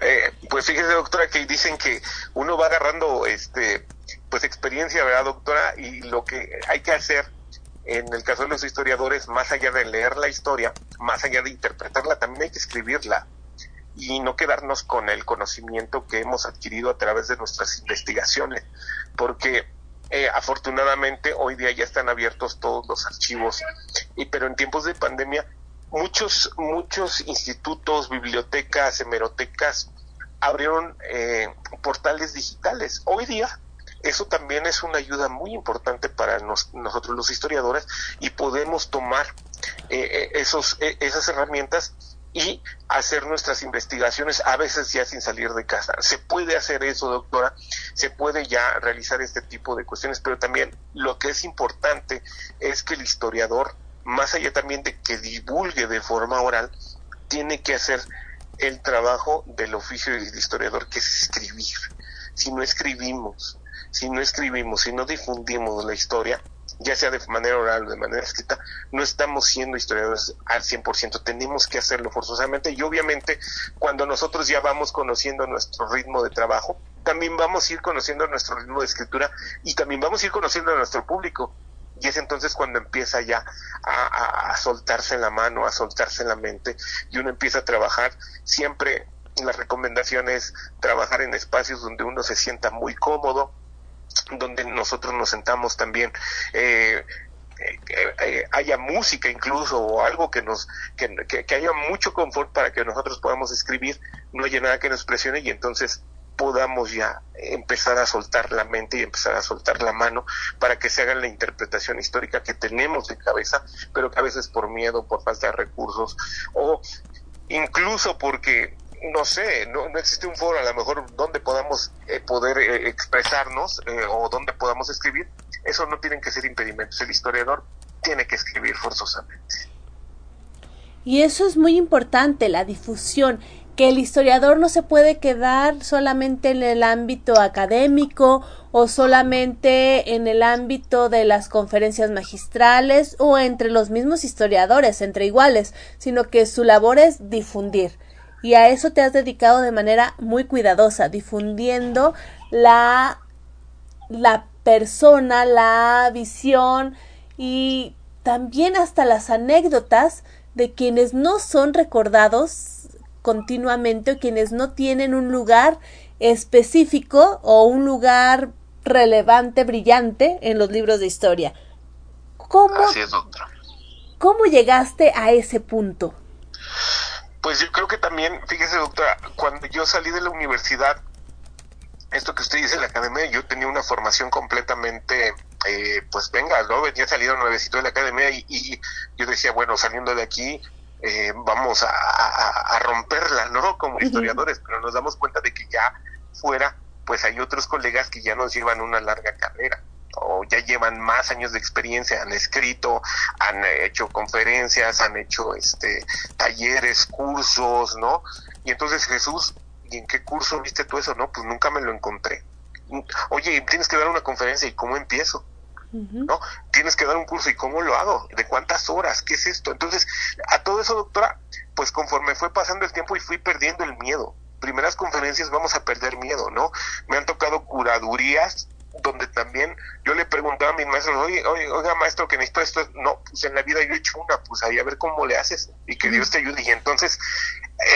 Speaker 7: Eh, pues fíjese, doctora, que dicen que uno va agarrando este pues experiencia, ¿verdad, doctora? Y lo que hay que hacer en el caso de los historiadores, más allá de leer la historia, más allá de interpretarla, también hay que escribirla y no quedarnos con el conocimiento que hemos adquirido a través de nuestras investigaciones, porque eh, afortunadamente hoy día ya están abiertos todos los archivos, y, pero en tiempos de pandemia muchos, muchos institutos, bibliotecas, hemerotecas abrieron eh, portales digitales. Hoy día eso también es una ayuda muy importante para nosotros los historiadores y podemos tomar eh, esos, esas herramientas y hacer nuestras investigaciones a veces ya sin salir de casa. Se puede hacer eso, doctora, se puede ya realizar este tipo de cuestiones, pero también lo que es importante es que el historiador, más allá también de que divulgue de forma oral, tiene que hacer el trabajo del oficio del historiador, que es escribir. Si no escribimos, si no escribimos, si no difundimos la historia, ya sea de manera oral o de manera escrita, no estamos siendo historiadores al 100%, tenemos que hacerlo forzosamente y obviamente cuando nosotros ya vamos conociendo nuestro ritmo de trabajo, también vamos a ir conociendo nuestro ritmo de escritura y también vamos a ir conociendo a nuestro público. Y es entonces cuando empieza ya a, soltarse la mano, a soltarse la mente y uno empieza a trabajar siempre la recomendación es trabajar en espacios donde uno se sienta muy cómodo, donde nosotros nos sentamos también eh, eh, eh, haya música incluso o algo que nos que, que, haya mucho confort para que nosotros podamos escribir no haya nada que nos presione y entonces podamos ya empezar a soltar la mente y empezar a soltar la mano para que se haga la interpretación histórica que tenemos en cabeza, pero que a veces por miedo, por falta de recursos o incluso porque no sé, no, existe un foro a lo mejor donde podamos eh, poder eh, expresarnos eh, o donde podamos escribir, eso no tienen que ser impedimentos. El historiador tiene que escribir forzosamente.
Speaker 1: Y eso es muy importante, la difusión, que el historiador no se puede quedar solamente en el ámbito académico o solamente en el ámbito de las conferencias magistrales o entre los mismos historiadores, entre iguales, sino que su labor es difundir y a eso te has dedicado de manera muy cuidadosa, difundiendo la la persona, la visión y también hasta las anécdotas de quienes no son recordados continuamente o quienes no tienen un lugar específico o un lugar relevante, brillante en los libros de historia. ¿Cómo,
Speaker 7: Así es, doctora.
Speaker 1: ¿Cómo llegaste a ese punto?
Speaker 7: Pues yo creo que también, fíjese, doctora, cuando yo salí de la universidad, esto que usted dice, la academia, yo tenía una formación completamente, eh, pues venga, ¿no? Venía salido nuevecito de la academia y, y yo decía, bueno, saliendo de aquí, eh, vamos a, a, a, romperla, ¿no? Como historiadores, pero nos damos cuenta de que ya fuera, pues hay otros colegas que ya nos llevan una larga carrera o ya llevan más años de experiencia, han escrito, han hecho conferencias, han hecho este talleres, cursos, ¿no? Y entonces Jesús, ¿y en qué curso viste tú eso? No, pues nunca me lo encontré. Oye, tienes que dar una conferencia, ¿y cómo empiezo? ¿no? Tienes que dar un curso y cómo lo hago, de cuántas horas, qué es esto. Entonces, a todo eso, doctora, pues conforme fue pasando el tiempo y fui perdiendo el miedo. Primeras conferencias vamos a perder miedo, ¿no? Me han tocado curadurías donde también yo le preguntaba a mis maestros, oye, oye, oiga maestro, que necesito esto, no, pues en la vida yo he hecho una, pues ahí a ver cómo le haces y que Dios te ayude. Y entonces,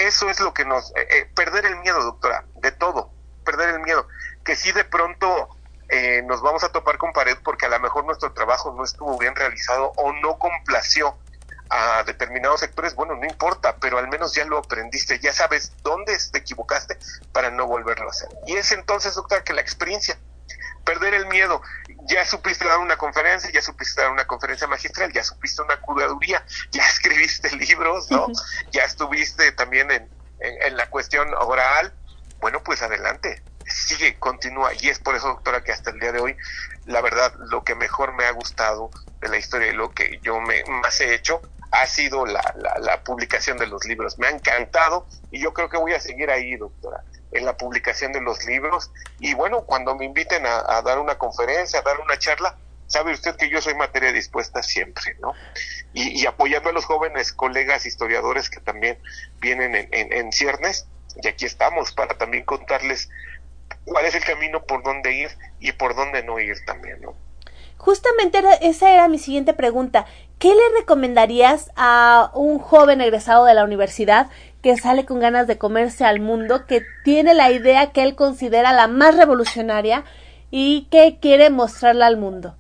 Speaker 7: eso es lo que nos, eh, eh, perder el miedo, doctora, de todo, perder el miedo, que si de pronto eh, nos vamos a topar con pared porque a lo mejor nuestro trabajo no estuvo bien realizado o no complació a determinados sectores, bueno, no importa, pero al menos ya lo aprendiste, ya sabes dónde te equivocaste para no volverlo a hacer. Y es entonces, doctora, que la experiencia, perder el miedo, ya supiste dar una conferencia, ya supiste dar una conferencia magistral, ya supiste una curaduría, ya escribiste libros, ¿no? Ya estuviste también en, en, en la cuestión oral, bueno, pues adelante, sigue, continúa. Y es por eso, doctora, que hasta el día de hoy, la verdad, lo que mejor me ha gustado de la historia y lo que yo me, más he hecho ha sido la, la, la, publicación de los libros. Me ha encantado y yo creo que voy a seguir ahí, doctora, en la publicación de los libros. Y bueno, cuando me inviten a, dar una conferencia, a dar una charla, sabe usted que yo soy materia dispuesta siempre, ¿no? Y, apoyando a los jóvenes colegas historiadores que también vienen en, en, en ciernes, y aquí estamos para también contarles cuál es el camino por dónde ir y por dónde no ir también, ¿no?
Speaker 1: Justamente era, esa era mi siguiente pregunta. ¿Qué le recomendarías a un joven egresado de la universidad que sale con ganas de comerse al mundo, que tiene la idea que él considera la más revolucionaria y que quiere mostrarla al mundo?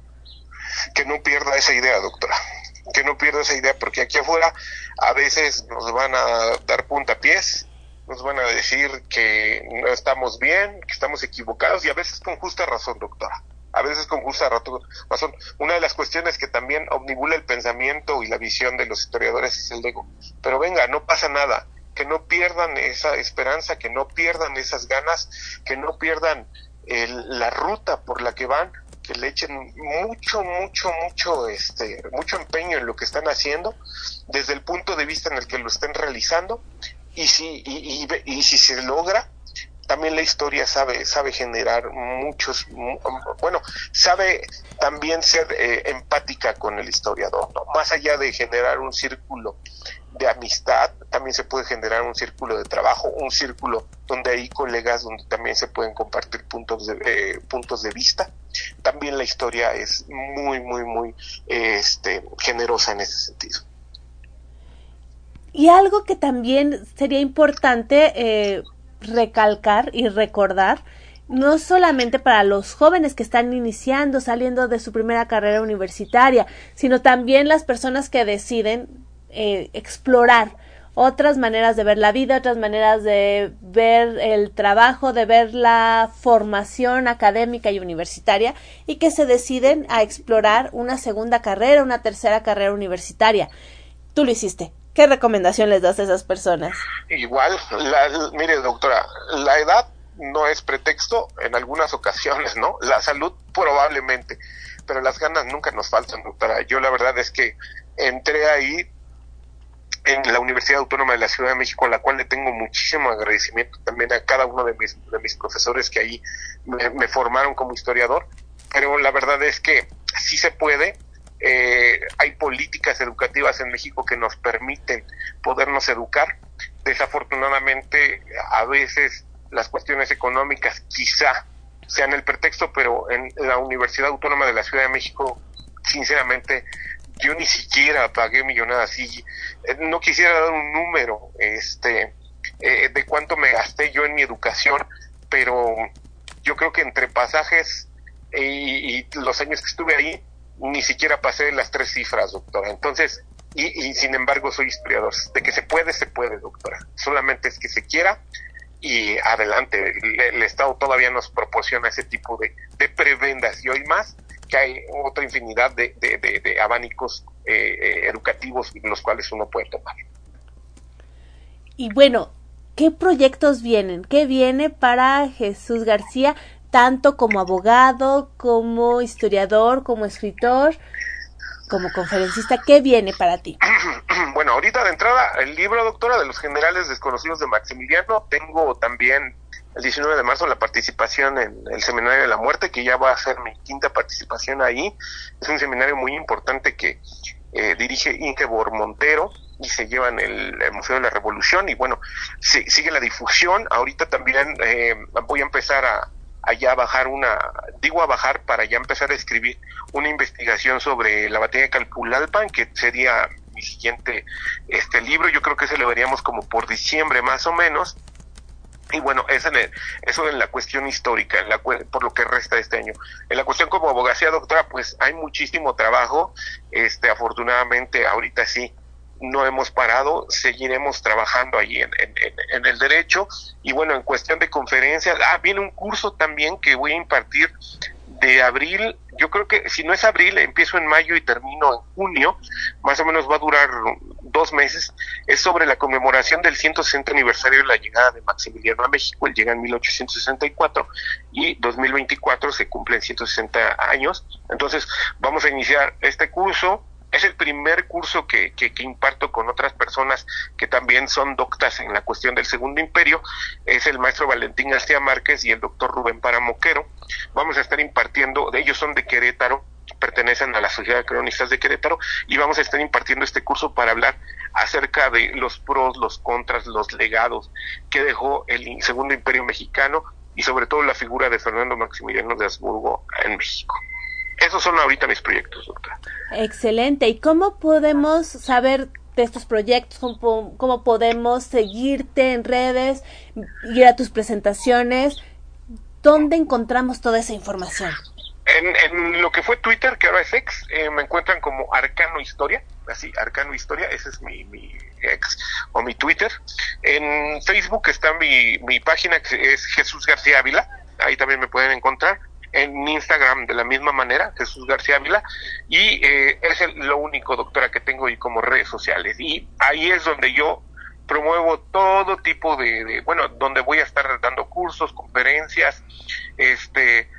Speaker 7: Que no pierda esa idea, doctora. Que no pierda esa idea, porque aquí afuera a veces nos van a dar puntapiés, nos van a decir que no estamos bien, que estamos equivocados y a veces con justa razón, doctora. A veces con justa razón. Una de las cuestiones que también omnibula el pensamiento y la visión de los historiadores es el ego. Pero venga, no pasa nada. Que no pierdan esa esperanza, que no pierdan esas ganas, que no pierdan el, la ruta por la que van, que le echen mucho, mucho, mucho, este, mucho empeño en lo que están haciendo, desde el punto de vista en el que lo estén realizando, y si, y, y, y si se logra, también la historia sabe sabe generar muchos bueno sabe también ser eh, empática con el historiador ¿no? más allá de generar un círculo de amistad también se puede generar un círculo de trabajo un círculo donde hay colegas donde también se pueden compartir puntos de eh, puntos de vista. También la historia es muy muy muy este generosa en ese sentido.
Speaker 1: Y algo que también sería importante eh, recalcar y recordar, no solamente para los jóvenes que están iniciando, saliendo de su primera carrera universitaria, sino también las personas que deciden eh, explorar otras maneras de ver la vida, otras maneras de ver el trabajo, de ver la formación académica y universitaria y que se deciden a explorar una segunda carrera, una tercera carrera universitaria. Tú lo hiciste. ¿Qué recomendación les das a esas personas?
Speaker 7: Igual, la, mire doctora, la edad no es pretexto en algunas ocasiones, ¿no? La salud probablemente, pero las ganas nunca nos faltan, doctora. Yo la verdad es que entré ahí en la Universidad Autónoma de la Ciudad de México, a la cual le tengo muchísimo agradecimiento también a cada uno de mis, de mis profesores que ahí me, formaron como historiador, pero la verdad es que sí se puede, eh, hay políticas educativas en México que nos permiten podernos educar. Desafortunadamente, a veces las cuestiones económicas quizá sean el pretexto, pero en la Universidad Autónoma de la Ciudad de México, sinceramente, yo ni siquiera pagué millonadas y no quisiera dar un número este eh, de cuánto me gasté yo en mi educación, pero yo creo que entre pasajes y, los años que estuve ahí, ni siquiera pasé las tres cifras, doctora. Entonces, y, sin embargo soy historiador. De que se puede, se puede, doctora. Solamente es que se quiera y adelante. El, Estado todavía nos proporciona ese tipo de, de prebendas y hoy más que hay otra infinidad de, de, abanicos eh, eh, educativos los cuales uno puede tomar.
Speaker 1: Y bueno, ¿qué proyectos vienen? ¿Qué viene para Jesús García, tanto como abogado, como historiador, como escritor? como conferencista, ¿qué viene para ti?
Speaker 7: Bueno, ahorita de entrada, el libro, doctora, de los generales desconocidos de Maximiliano, tengo también el 19 de marzo la participación en el Seminario de la Muerte, que ya va a ser mi quinta participación ahí. Es un seminario muy importante que eh, dirige Ingeborg Montero y se lleva en el, Museo de la Revolución y bueno, sigue la difusión. Ahorita también eh, voy a empezar a, allá bajar una, digo a bajar para ya empezar a escribir una investigación sobre la batalla de Calpulalpan, que sería mi siguiente este libro, yo creo que se lo veríamos como por diciembre más o menos. Y bueno, es en eso en la cuestión histórica, en la, por lo que resta este año. En la cuestión como abogacía, doctora, pues hay muchísimo trabajo. Este, afortunadamente, ahorita sí, no hemos parado, seguiremos trabajando ahí en, en, el derecho. Y bueno, en cuestión de conferencias, ah, viene un curso también que voy a impartir de abril, yo creo que si no es abril, empiezo en mayo y termino en junio, más o menos va a durar dos meses, es sobre la conmemoración del 160 aniversario de la llegada de Maximiliano a México, él llega en 1864 y 2024 se cumplen 160 años, entonces vamos a iniciar este curso, es el primer curso que, que, imparto con otras personas que también son doctas en la cuestión del Segundo Imperio. Es el maestro Valentín García Márquez y el doctor Rubén Paramoquero. Vamos a estar impartiendo, ellos son de Querétaro, pertenecen a la Sociedad de Cronistas de Querétaro y vamos a estar impartiendo este curso para hablar acerca de los pros, los contras, los legados que dejó el Segundo Imperio Mexicano y sobre todo la figura de Fernando Maximiliano de Habsburgo en México. Esos son ahorita mis proyectos, doctora.
Speaker 1: Excelente. ¿Y cómo podemos saber de estos proyectos? ¿Cómo, podemos seguirte en redes, ir a tus presentaciones? ¿Dónde encontramos toda esa información?
Speaker 7: En, lo que fue Twitter, que ahora es ex, eh, me encuentran como Arcano Historia, así, Arcano Historia, ese es mi, mi ex o mi Twitter. En Facebook está mi, mi página que es Jesús García Ávila, ahí también me pueden encontrar en Instagram de la misma manera, Jesús García Ávila, y eh, es lo único, doctora, que tengo ahí como redes sociales. Y ahí es donde yo promuevo todo tipo de, bueno, donde voy a estar dando cursos, conferencias, este,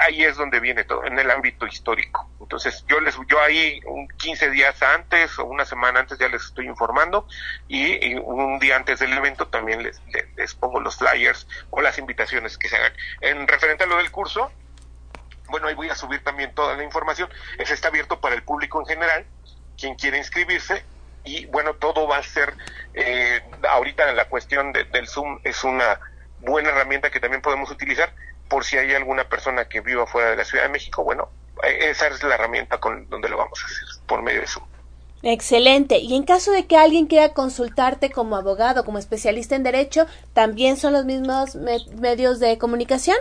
Speaker 7: ahí es donde viene todo, en el ámbito histórico. Entonces, yo les, yo ahí un 15 días antes o una semana antes ya les estoy informando y, un día antes del evento también les, les, pongo los flyers o las invitaciones que se hagan. En referente a lo del curso, bueno, ahí voy a subir también toda la información. Ese está abierto para el público en general, quien quiera inscribirse. Y bueno, todo va a ser, eh, ahorita la cuestión del Zoom es una buena herramienta que también podemos utilizar por si hay alguna persona que viva fuera de la Ciudad de México. Bueno, eh, esa es la herramienta con donde lo vamos a hacer, por medio de Zoom.
Speaker 1: Excelente. Y en caso de que alguien quiera consultarte como abogado, como especialista en derecho, ¿también son los mismos medios de comunicación?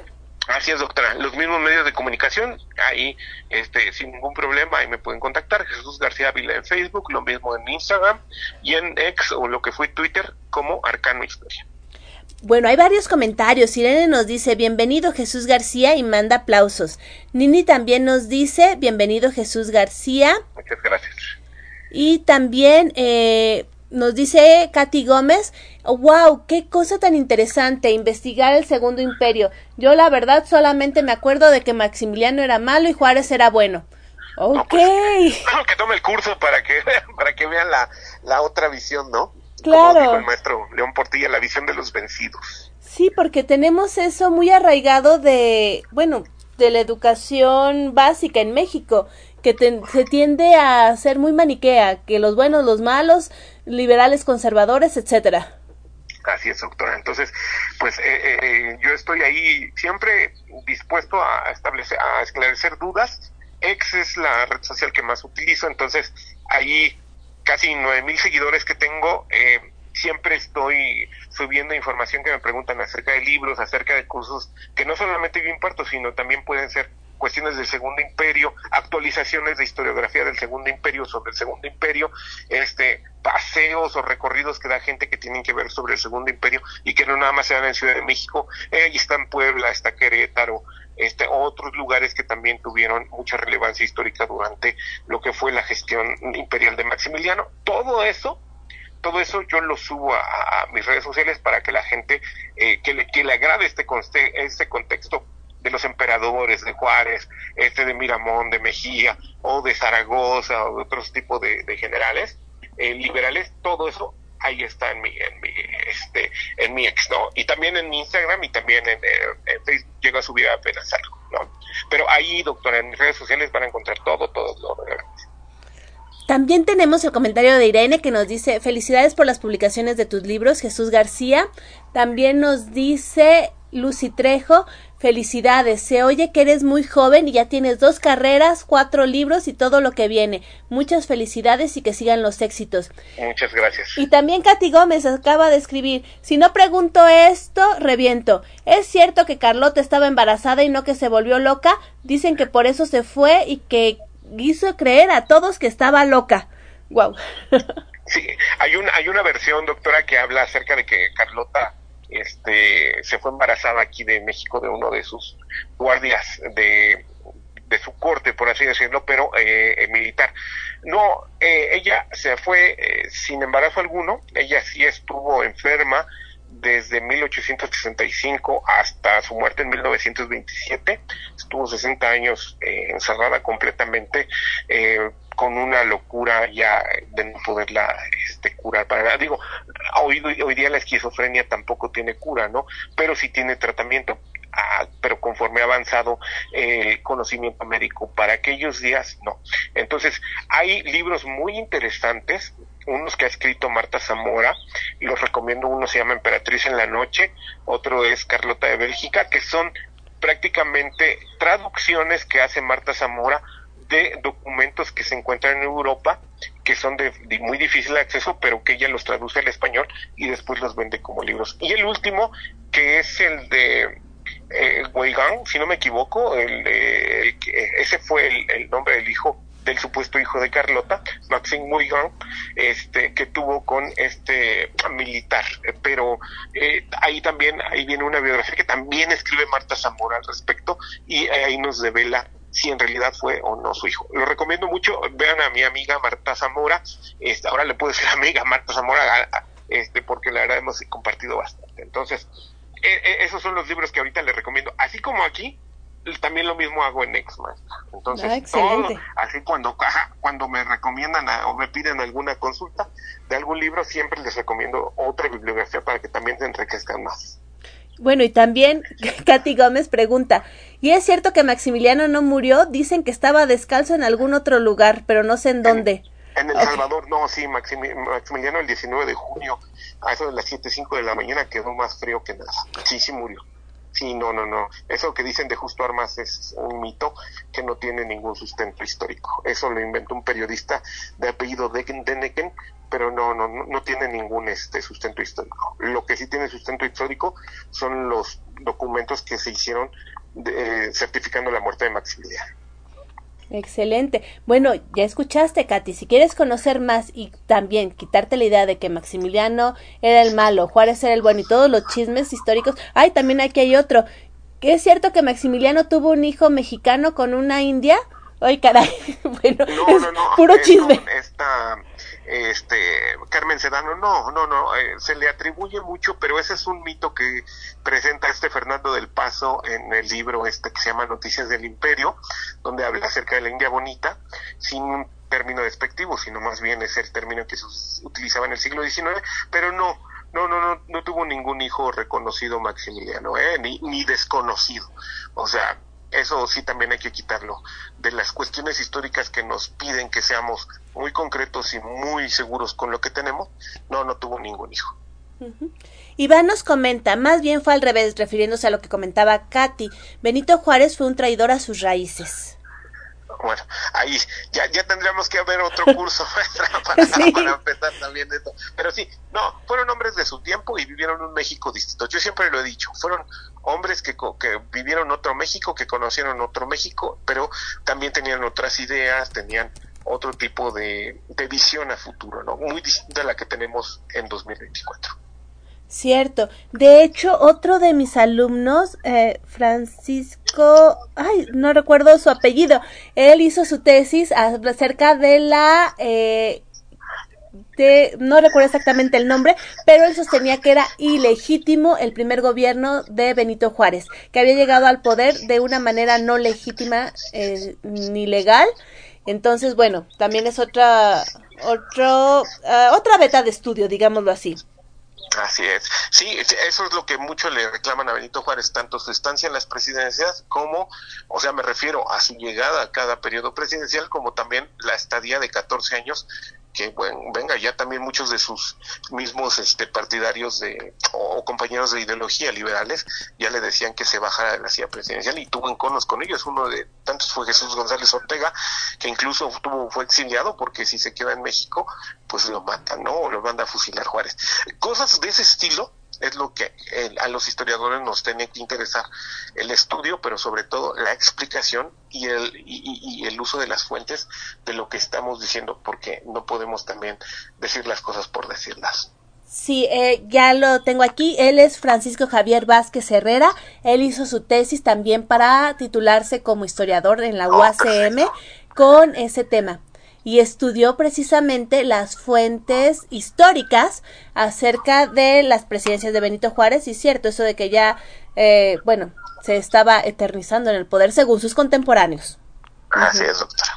Speaker 7: Así es, doctora. Los mismos medios de comunicación, ahí, este, sin ningún problema, ahí me pueden contactar. Jesús García Vila en Facebook, lo mismo en Instagram y en X o lo que fue Twitter como Arcano Historia.
Speaker 1: Bueno, hay varios comentarios. Irene nos dice bienvenido Jesús García y manda aplausos. Nini también nos dice bienvenido Jesús García.
Speaker 7: Muchas gracias.
Speaker 1: Y también eh, nos dice Katy Gómez, wow, qué cosa tan interesante, investigar el Segundo Imperio. Yo la verdad solamente me acuerdo de que Maximiliano era malo y Juárez era bueno. Ok.
Speaker 7: Pues, que tome el curso para que, para que vean la, la otra visión, ¿no?
Speaker 1: Claro. Como
Speaker 7: dijo el maestro León Portilla, la visión de los vencidos.
Speaker 1: Sí, porque tenemos eso muy arraigado de, bueno, de la educación básica en México, que se tiende a ser muy maniquea, que los buenos, los malos, liberales, conservadores, etcétera.
Speaker 7: Así es, doctora. Entonces, pues yo estoy ahí siempre dispuesto a establecer, a esclarecer dudas. X es la red social que más utilizo, entonces ahí casi nueve mil seguidores que tengo, eh, siempre estoy subiendo información que me preguntan acerca de libros, acerca de cursos que no solamente yo imparto, sino también pueden ser cuestiones del Segundo Imperio, actualizaciones de historiografía del Segundo Imperio sobre el Segundo Imperio, este paseos o recorridos que da gente que tienen que ver sobre el Segundo Imperio y que no nada más se dan en Ciudad de México, eh, ahí está en Puebla, está Querétaro, este, otros lugares que también tuvieron mucha relevancia histórica durante lo que fue la gestión imperial de Maximiliano. Todo eso todo eso yo lo subo a, mis redes sociales para que la gente eh, que, le, que le agrade este, este contexto de los emperadores, de Juárez, este de Miramón, de Mejía, o de Zaragoza, o de otros tipos de, generales eh, liberales, todo eso ahí está en mi, en mi, este, en mi ex, ¿no? Y también en mi Instagram y también en, eh, Facebook llego a subir apenas algo, ¿no? Pero ahí, doctora, en mis redes sociales van a encontrar todo, todo lo relevante.
Speaker 1: También tenemos el comentario de Irene que nos dice felicidades por las publicaciones de tus libros, Jesús García. También nos dice Lucy Trejo, felicidades, se oye que eres muy joven y ya tienes dos carreras, cuatro libros y todo lo que viene. Muchas felicidades y que sigan los éxitos.
Speaker 7: Muchas gracias.
Speaker 1: Y también Katy Gómez acaba de escribir, si no pregunto esto, reviento. ¿Es cierto que Carlota estaba embarazada y no que se volvió loca? Dicen que por eso se fue y que hizo creer a todos que estaba loca. Wow.
Speaker 7: sí, hay una, hay una versión, doctora, que habla acerca de que Carlota este, se fue embarazada aquí de México de uno de sus guardias de, de su corte, por así decirlo, pero eh, eh militar. No, eh, ella se fue eh, sin embarazo alguno, ella sí estuvo enferma, desde 1865 hasta su muerte en 1927. Estuvo 60 años eh, encerrada completamente con una locura ya de no poderla este, curar. Para, digo, hoy, hoy día la esquizofrenia tampoco tiene cura, ¿no? Pero sí tiene tratamiento. Ah, pero conforme ha avanzado el conocimiento médico para aquellos días, no. Entonces, hay libros muy interesantes unos que ha escrito Marta Zamora, los recomiendo, uno se llama Emperatriz en la Noche, otro es Carlota de Bélgica, que son prácticamente traducciones que hace Marta Zamora de documentos que se encuentran en Europa, que son de, muy difícil acceso, pero que ella los traduce al español y después los vende como libros. Y el último, que es el de eh, Weigang, si no me equivoco, el, ese fue el nombre del hijo del supuesto hijo de Carlota, Maxime Mouillon, este, que tuvo con este militar. Pero eh, ahí también, ahí viene una biografía que también escribe Marta Zamora al respecto y ahí nos devela si en realidad fue o no su hijo. Lo recomiendo mucho, vean a mi amiga Marta Zamora, este, ahora le puedo decir amiga Marta Zamora, este, porque la verdad hemos compartido bastante. Entonces, e, e, esos son los libros que ahorita le recomiendo. Así como aquí, también lo mismo hago en Exma. Entonces, ah, así cuando cuando me recomiendan o me piden alguna consulta de algún libro, siempre les recomiendo otra bibliografía para que también se enriquezcan más.
Speaker 1: Bueno, y también Katy Gómez pregunta, ¿y es cierto que Maximiliano no murió? Dicen que estaba descalzo en algún otro lugar, pero no sé en dónde.
Speaker 7: En, El Salvador, no, sí, Maximiliano el 19 de junio, a eso de las 7.05 de la mañana quedó más frío que nada. Sí, sí murió. Sí, no, no, no. Eso que dicen de Justo Armas es un mito que no tiene ningún sustento histórico. Eso lo inventó un periodista de apellido Deneken, pero no, no, no tiene ningún este sustento histórico. Lo que sí tiene sustento histórico son los documentos que se hicieron de, certificando la muerte de Maximiliano.
Speaker 1: Excelente. Bueno, ya escuchaste, Katy. Si quieres conocer más y también quitarte la idea de que Maximiliano era el malo, Juárez era el bueno y todos los chismes históricos. Ay, también aquí hay otro. ¿Es cierto que Maximiliano tuvo un hijo mexicano con una india? Ay, caray. bueno, no, no, puro chisme
Speaker 7: este Carmen Sedano, no, no, no, eh, se le atribuye mucho, pero ese es un mito que presenta este Fernando del Paso en el libro este que se llama Noticias del Imperio, donde habla acerca de la India bonita, sin un término despectivo, sino más bien es el término que se utilizaba en el siglo XIX, pero no, no, no, no, no tuvo ningún hijo reconocido Maximiliano, ¿eh? ni, ni desconocido. O sea, eso sí también hay que quitarlo de las cuestiones históricas que nos piden que seamos muy concretos y muy seguros con lo que tenemos no no tuvo ningún hijo
Speaker 1: Iván nos comenta, más bien fue al revés, refiriéndose a lo que comentaba Katy. Benito Juárez fue un traidor a sus raíces.
Speaker 7: Bueno, ahí ya, ya tendríamos que haber otro curso para, empezar también esto. Pero sí, no, fueron hombres de su tiempo y vivieron un México distinto. Yo siempre lo he dicho, fueron hombres que, que vivieron otro México, que conocieron otro México, pero también tenían otras ideas, tenían otro tipo de, de visión a futuro, ¿no? Muy distinta a la que tenemos en 2024.
Speaker 1: Cierto. De hecho, otro de mis alumnos, eh, Francisco, ay, no recuerdo su apellido, él hizo su tesis acerca de la, eh, de, no recuerdo exactamente el nombre, pero él sostenía que era ilegítimo el primer gobierno de Benito Juárez, que había llegado al poder de una manera no legítima eh, ni legal. Entonces, bueno, también es otra, otro, otra beta de estudio, digámoslo así.
Speaker 7: Así es. Sí, eso es lo que mucho le reclaman a Benito Juárez, tanto su estancia en las presidencias como, o sea, me refiero a su llegada a cada periodo presidencial, como también la estadía de 14 años que bueno, venga, ya también muchos de sus mismos este, partidarios de, o, compañeros de ideología liberales ya le decían que se bajara de la silla presidencial y tuvo enconos con ellos. Uno de tantos fue Jesús González Ortega, que incluso tuvo, fue exiliado porque si se queda en México, pues lo matan, ¿no? O lo manda a fusilar Juárez. Cosas de ese estilo es lo que a los historiadores nos tiene que interesar el estudio, pero sobre todo la explicación y el, y, el uso de las fuentes de lo que estamos diciendo, porque no podemos también decir las cosas por decirlas.
Speaker 1: Sí, eh, ya lo tengo aquí. Él es Francisco Javier Vázquez Herrera. Él hizo su tesis también para titularse como historiador en la UACM con ese tema y estudió precisamente las fuentes históricas acerca de las presidencias de Benito Juárez y cierto eso de que ya eh, bueno se estaba eternizando en el poder según sus contemporáneos.
Speaker 7: Así es, doctora.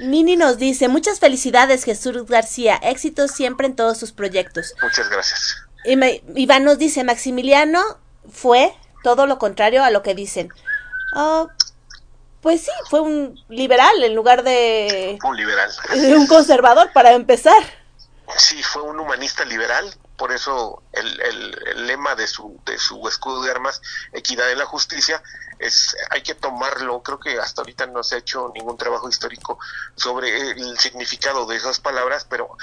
Speaker 1: Nini nos dice, muchas felicidades Jesús García, éxitos siempre en todos sus proyectos.
Speaker 7: Muchas gracias.
Speaker 1: Y Iván nos dice, Maximiliano fue todo lo contrario a lo que dicen. Oh, pues sí, fue un liberal en lugar de...
Speaker 7: Un liberal.
Speaker 1: Un conservador, para empezar.
Speaker 7: Sí, fue un humanista liberal, por eso el, el, lema de su, de su escudo de armas, equidad en la justicia, es hay que tomarlo, creo que hasta ahorita no se ha hecho ningún trabajo histórico sobre el significado de esas palabras, pero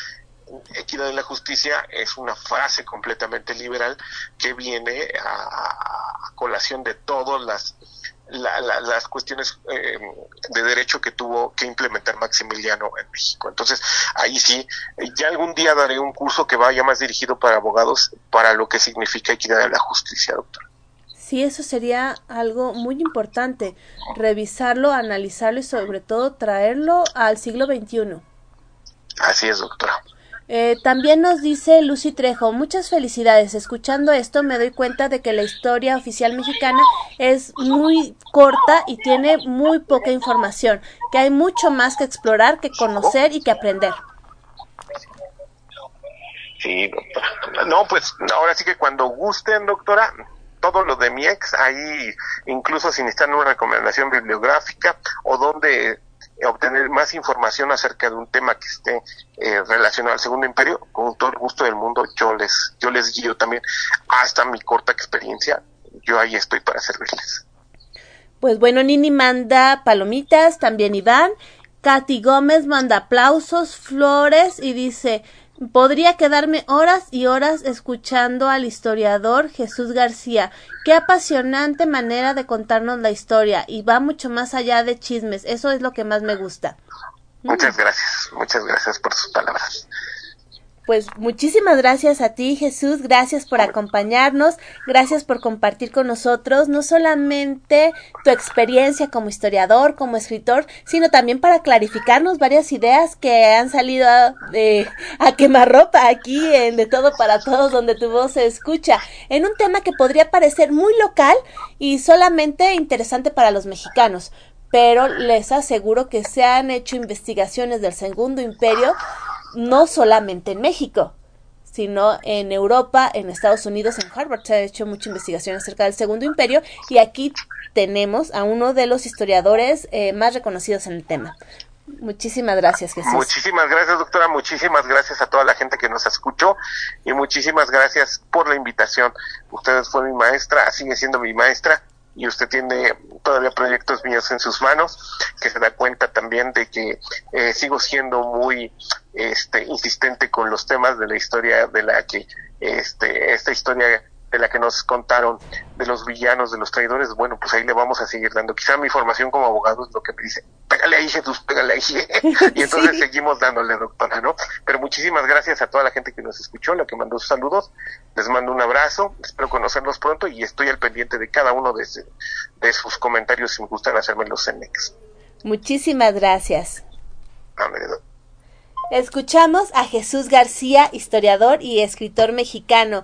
Speaker 7: equidad en la justicia es una frase completamente liberal que viene a, a colación de todas las las cuestiones eh, de derecho que tuvo que implementar Maximiliano en México. Entonces, ahí sí, ya algún día daré un curso que vaya más dirigido para abogados para lo que significa equidad de la justicia, doctor.
Speaker 1: Sí, eso sería algo muy importante, revisarlo, analizarlo y sobre todo traerlo al siglo XXI.
Speaker 7: Así es, doctora.
Speaker 1: Eh, también nos dice Lucy Trejo, muchas felicidades. Escuchando esto me doy cuenta de que la historia oficial mexicana es muy corta y tiene muy poca información, que hay mucho más que explorar, que conocer y que aprender.
Speaker 7: Sí. No, pues ahora sí que cuando gusten, doctora, todo lo de mi ex, ahí incluso si necesitan una recomendación bibliográfica o donde obtener más información acerca de un tema que esté eh, relacionado al Segundo Imperio, con todo el gusto del mundo, yo les, yo les guío también hasta mi corta experiencia, yo ahí estoy para servirles.
Speaker 1: Pues bueno, Nini manda palomitas, también Iván. Katy Gómez manda aplausos, flores y dice, Podría quedarme horas y horas escuchando al historiador Jesús García. Qué apasionante manera de contarnos la historia y va mucho más allá de chismes. Eso es lo que más me gusta.
Speaker 7: Muchas gracias, muchas gracias por sus palabras.
Speaker 1: Pues muchísimas gracias a ti, Jesús, gracias por acompañarnos, gracias por compartir con nosotros no solamente tu experiencia como historiador, como escritor, sino también para clarificarnos varias ideas que han salido de, a quemarropa aquí en De Todo para Todos, donde tu voz se escucha, en un tema que podría parecer muy local y solamente interesante para los mexicanos, pero les aseguro que se han hecho investigaciones del Segundo Imperio no solamente en México, sino en Europa, en Estados Unidos, en Harvard se ha hecho mucha investigación acerca del Segundo Imperio y aquí tenemos a uno de los historiadores eh, más reconocidos en el tema. Muchísimas gracias, Jesús.
Speaker 7: Muchísimas gracias, doctora. Muchísimas gracias a toda la gente que nos escuchó y muchísimas gracias por la invitación. Usted fue mi maestra, sigue siendo mi maestra y usted tiene todavía proyectos míos en sus manos, que se da cuenta también de que eh, sigo siendo muy este, insistente con los temas de la historia de la que este, esta historia de la que nos contaron de los villanos, de los traidores, bueno, pues ahí le vamos a seguir dando. Quizá mi formación como abogado es lo que me dice, pégale ahí Jesús, pégale ahí. y entonces seguimos dándole, doctora, ¿no? Pero muchísimas gracias a toda la gente que nos escuchó, la que mandó sus saludos. Les mando un abrazo, espero conocerlos pronto y estoy al pendiente de cada uno de, de sus comentarios si me gustan hacerme los CENEX.
Speaker 1: Muchísimas gracias. Escuchamos a Jesús García, historiador y escritor mexicano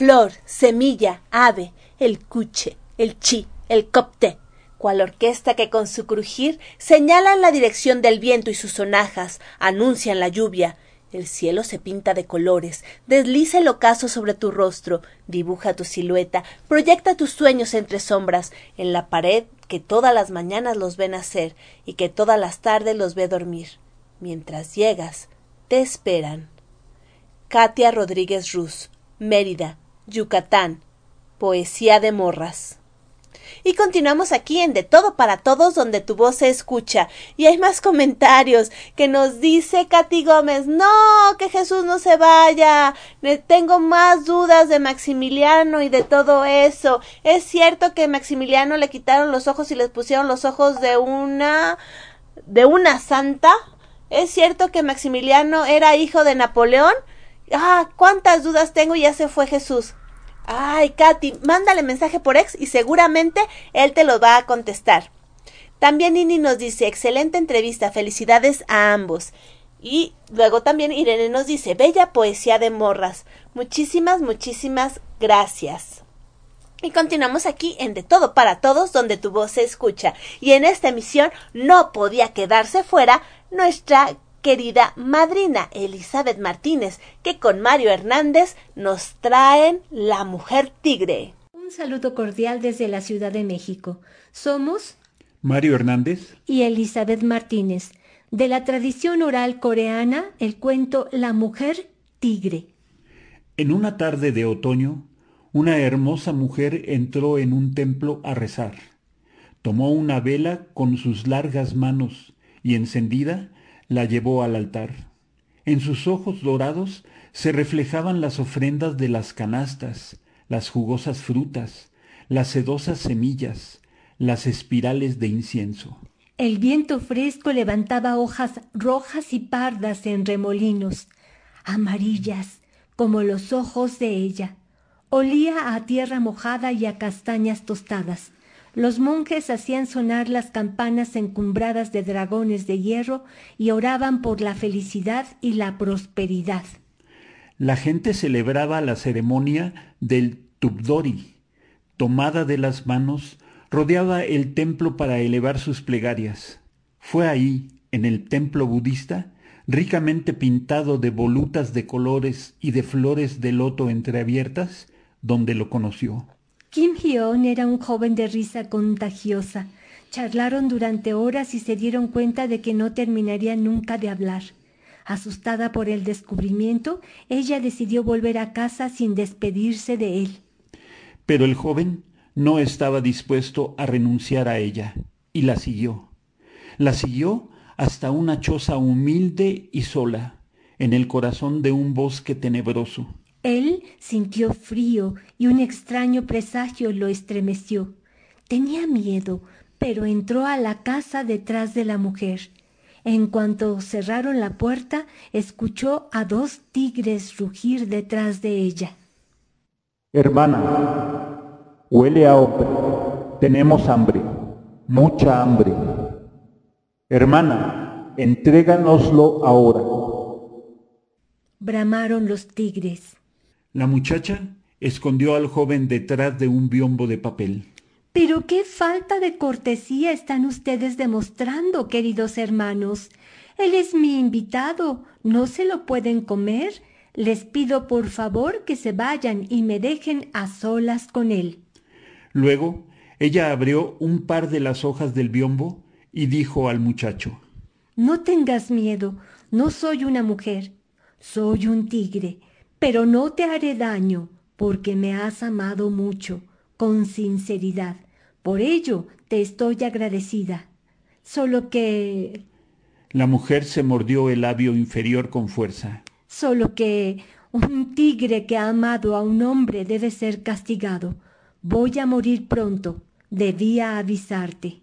Speaker 1: Flor, semilla, ave, el cuche, el chi, el copte, cual orquesta que con su crujir señalan la dirección del viento y sus sonajas anuncian la lluvia. El cielo se pinta de colores, desliza el ocaso sobre tu rostro, dibuja tu silueta, proyecta tus sueños entre sombras, en la pared que todas las mañanas los ve nacer y que todas las tardes los ve dormir. Mientras llegas, te esperan. Katia Rodríguez Ruz, Mérida, Yucatán. Poesía de morras. Y continuamos aquí en De Todo para Todos, donde tu voz se escucha. Y hay más comentarios que nos dice Katy Gómez, no, que Jesús no se vaya. Tengo más dudas de Maximiliano y de todo eso. Es cierto que Maximiliano le quitaron los ojos y les pusieron los ojos de una de una santa. Es cierto que Maximiliano era hijo de Napoleón. Ah, cuántas dudas tengo y ya se fue Jesús. Ay, Katy, mándale mensaje por ex y seguramente él te lo va a contestar. También Nini nos dice, excelente entrevista, felicidades a ambos. Y luego también Irene nos dice, bella poesía de morras. Muchísimas, muchísimas gracias. Y continuamos aquí en De Todo para Todos, donde tu voz se escucha. Y en esta emisión no podía quedarse fuera nuestra querida madrina Elizabeth Martínez, que con Mario Hernández nos traen La Mujer Tigre.
Speaker 8: Un saludo cordial desde la Ciudad de México. Somos
Speaker 9: Mario Hernández
Speaker 8: y Elizabeth Martínez. De la tradición oral coreana, el cuento La Mujer Tigre.
Speaker 9: En una tarde de otoño, una hermosa mujer entró en un templo a rezar. Tomó una vela con sus largas manos y encendida la llevó al altar. En sus ojos dorados se reflejaban las ofrendas de las canastas, las jugosas frutas, las sedosas semillas, las espirales de incienso.
Speaker 8: El viento fresco levantaba hojas rojas y pardas en remolinos, amarillas como los ojos de ella. Olía a tierra mojada y a castañas tostadas. Los monjes hacían sonar las campanas encumbradas de dragones de hierro y oraban por la felicidad y la prosperidad.
Speaker 9: La gente celebraba la ceremonia del Tubdori. Tomada de las manos, rodeaba el templo para elevar sus plegarias. Fue ahí, en el templo budista, ricamente pintado de volutas de colores y de flores de loto entreabiertas, donde lo conoció.
Speaker 8: Kim Hyun era un joven de risa contagiosa. Charlaron durante horas y se dieron cuenta de que no terminaría nunca de hablar. Asustada por el descubrimiento, ella decidió volver a casa sin despedirse de él.
Speaker 9: Pero el joven no estaba dispuesto a renunciar a ella y la siguió. La siguió hasta una choza humilde y sola, en el corazón de un bosque tenebroso.
Speaker 8: Él sintió frío y un extraño presagio lo estremeció. Tenía miedo, pero entró a la casa detrás de la mujer. En cuanto cerraron la puerta, escuchó a dos tigres rugir detrás de ella.
Speaker 9: Hermana, huele a hombre. Tenemos hambre. mucha hambre. Hermana, entréganoslo ahora.
Speaker 8: Bramaron los tigres.
Speaker 9: La muchacha escondió al joven detrás de un biombo de papel.
Speaker 8: Pero qué falta de cortesía están ustedes demostrando, queridos hermanos. Él es mi invitado. ¿No se lo pueden comer? Les pido por favor que se vayan y me dejen a solas con él.
Speaker 9: Luego ella abrió un par de las hojas del biombo y dijo al muchacho
Speaker 8: No tengas miedo, no soy una mujer, soy un tigre, pero no te haré daño, porque me has amado mucho, con sinceridad. Por ello te estoy agradecida. Solo que...
Speaker 9: La mujer se mordió el labio inferior con fuerza.
Speaker 8: Solo que un tigre que ha amado a un hombre debe ser castigado. Voy a morir pronto. Debía avisarte.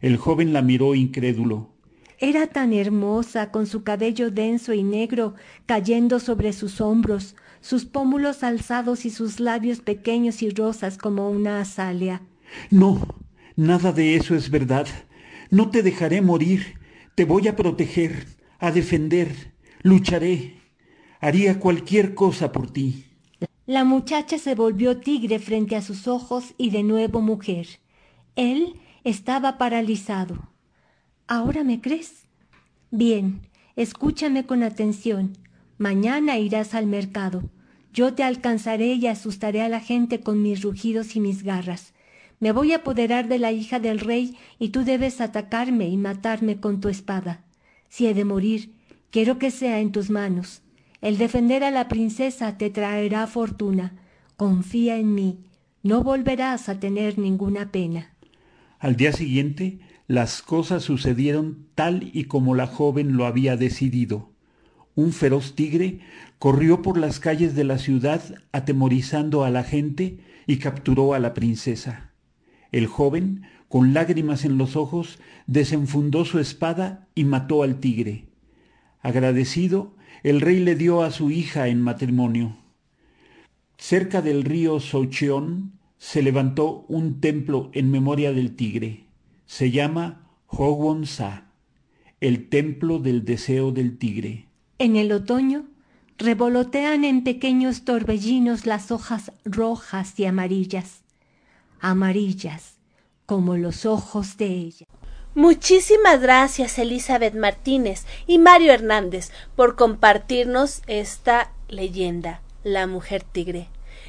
Speaker 9: El joven la miró incrédulo.
Speaker 8: Era tan hermosa, con su cabello denso y negro cayendo sobre sus hombros, sus pómulos alzados y sus labios pequeños y rosas como una azalea.
Speaker 9: No, nada de eso es verdad. No te dejaré morir. Te voy a proteger, a defender. Lucharé. Haría cualquier cosa por ti.
Speaker 8: La muchacha se volvió tigre frente a sus ojos y de nuevo mujer. Él estaba paralizado. ¿Ahora me crees? Bien, escúchame con atención. Mañana irás al mercado. Yo te alcanzaré y asustaré a la gente con mis rugidos y mis garras. Me voy a apoderar de la hija del rey y tú debes atacarme y matarme con tu espada. Si he de morir, quiero que sea en tus manos. El defender a la princesa te traerá fortuna. Confía en mí. No volverás a tener ninguna pena.
Speaker 9: Al día siguiente, las cosas sucedieron tal y como la joven lo había decidido. Un feroz tigre corrió por las calles de la ciudad atemorizando a la gente y capturó a la princesa. El joven, con lágrimas en los ojos, desenfundó su espada y mató al tigre. Agradecido, el rey le dio a su hija en matrimonio. Cerca del río Socheón se levantó un templo en memoria del tigre. Se llama Hogwon Sa, el templo del deseo del tigre.
Speaker 8: En el otoño revolotean en pequeños torbellinos las hojas rojas y amarillas, amarillas como los ojos de ella.
Speaker 1: Muchísimas gracias Elizabeth Martínez y Mario Hernández por compartirnos esta leyenda, la mujer tigre.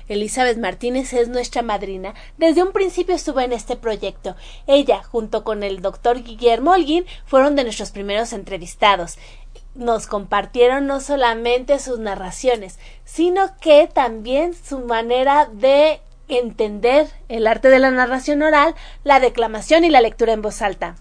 Speaker 1: Elizabeth Martínez es nuestra madrina. Desde un principio estuvo en este proyecto. Ella, junto con el doctor Guillermo Holguín, fueron de nuestros primeros entrevistados. Nos compartieron no solamente sus narraciones, sino que también su manera de entender el arte de la narración oral, la declamación y la lectura en voz alta.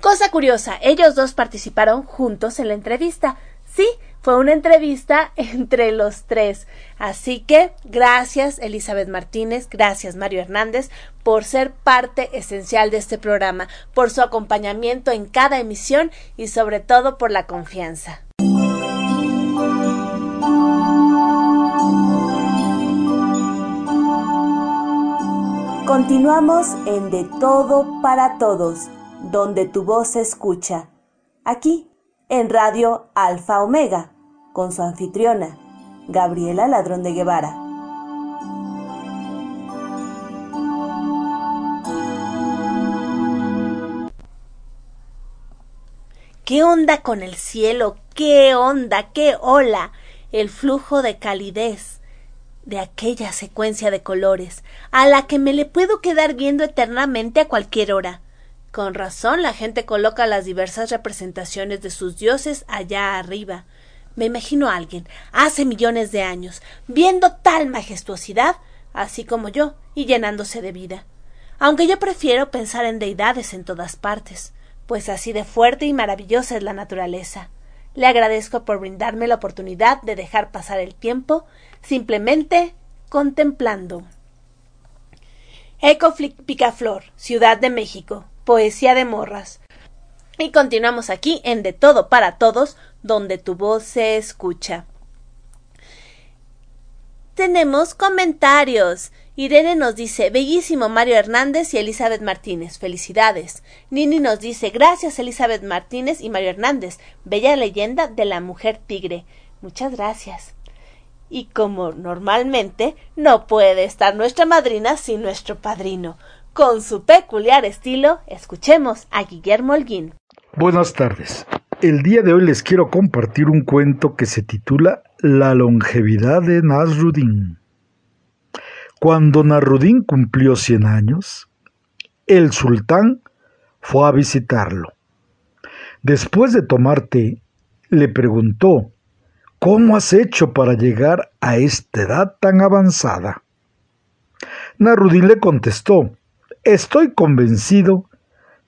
Speaker 1: Cosa curiosa, ellos dos participaron juntos en la entrevista. Sí, fue una entrevista entre los tres. Así que gracias Elizabeth Martínez, gracias Mario Hernández por ser parte esencial de este programa, por su acompañamiento en cada emisión y sobre todo por la confianza.
Speaker 5: Continuamos en De Todo para Todos donde tu voz se escucha, aquí en Radio Alfa Omega, con su anfitriona, Gabriela Ladrón de Guevara.
Speaker 1: ¿Qué onda con el cielo? ¿Qué onda? ¿Qué ola? El flujo de calidez de aquella secuencia de colores, a la que me le puedo quedar viendo eternamente a cualquier hora. Con razón la gente coloca las diversas representaciones de sus dioses allá arriba. Me imagino a alguien, hace millones de años, viendo tal majestuosidad, así como yo, y llenándose de vida. Aunque yo prefiero pensar en deidades en todas partes, pues así de fuerte y maravillosa es la naturaleza. Le agradezco por brindarme la oportunidad de dejar pasar el tiempo simplemente contemplando. Eco Picaflor, Ciudad de México, Poesía de Morras. Y continuamos aquí en De Todo para Todos, donde tu voz se escucha. Tenemos comentarios Irene nos dice, bellísimo Mario Hernández y Elizabeth Martínez, felicidades. Nini nos dice, gracias Elizabeth Martínez y Mario Hernández, bella leyenda de la mujer tigre. Muchas gracias. Y como normalmente, no puede estar nuestra madrina sin nuestro padrino. Con su peculiar estilo, escuchemos a Guillermo Holguín.
Speaker 10: Buenas tardes. El día de hoy les quiero compartir un cuento que se titula La longevidad de Nasruddin. Cuando Narudín cumplió 100 años, el sultán fue a visitarlo. Después de tomar té, le preguntó, ¿Cómo has hecho para llegar a esta edad tan avanzada? Narudín le contestó, Estoy convencido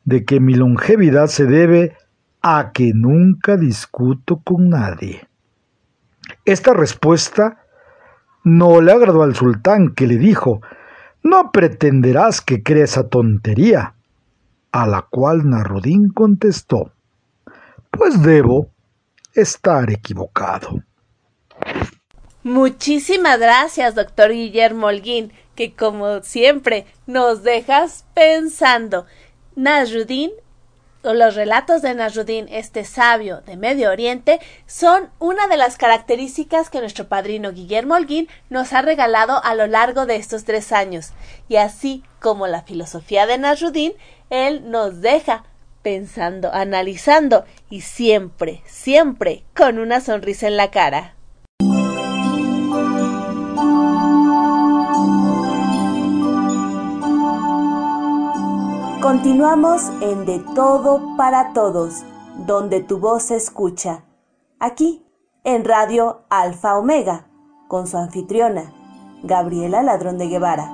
Speaker 10: de que mi longevidad se debe a que nunca discuto con nadie. Esta respuesta no le agradó al sultán, que le dijo No pretenderás que crea esa tontería. A la cual Narudín contestó Pues debo estar equivocado.
Speaker 1: Muchísimas gracias, doctor Guillermo Holguín, que como siempre nos dejas pensando. Nasruddin los relatos de Nasruddin, este sabio de Medio Oriente, son una de las características que nuestro padrino Guillermo Holguín nos ha regalado a lo largo de estos tres años. Y así como la filosofía de Nasruddin, él nos deja pensando, analizando y siempre, siempre con una sonrisa en la cara.
Speaker 5: Continuamos en De Todo para Todos, donde tu voz se escucha. Aquí, en Radio Alfa Omega, con su anfitriona, Gabriela Ladrón de Guevara.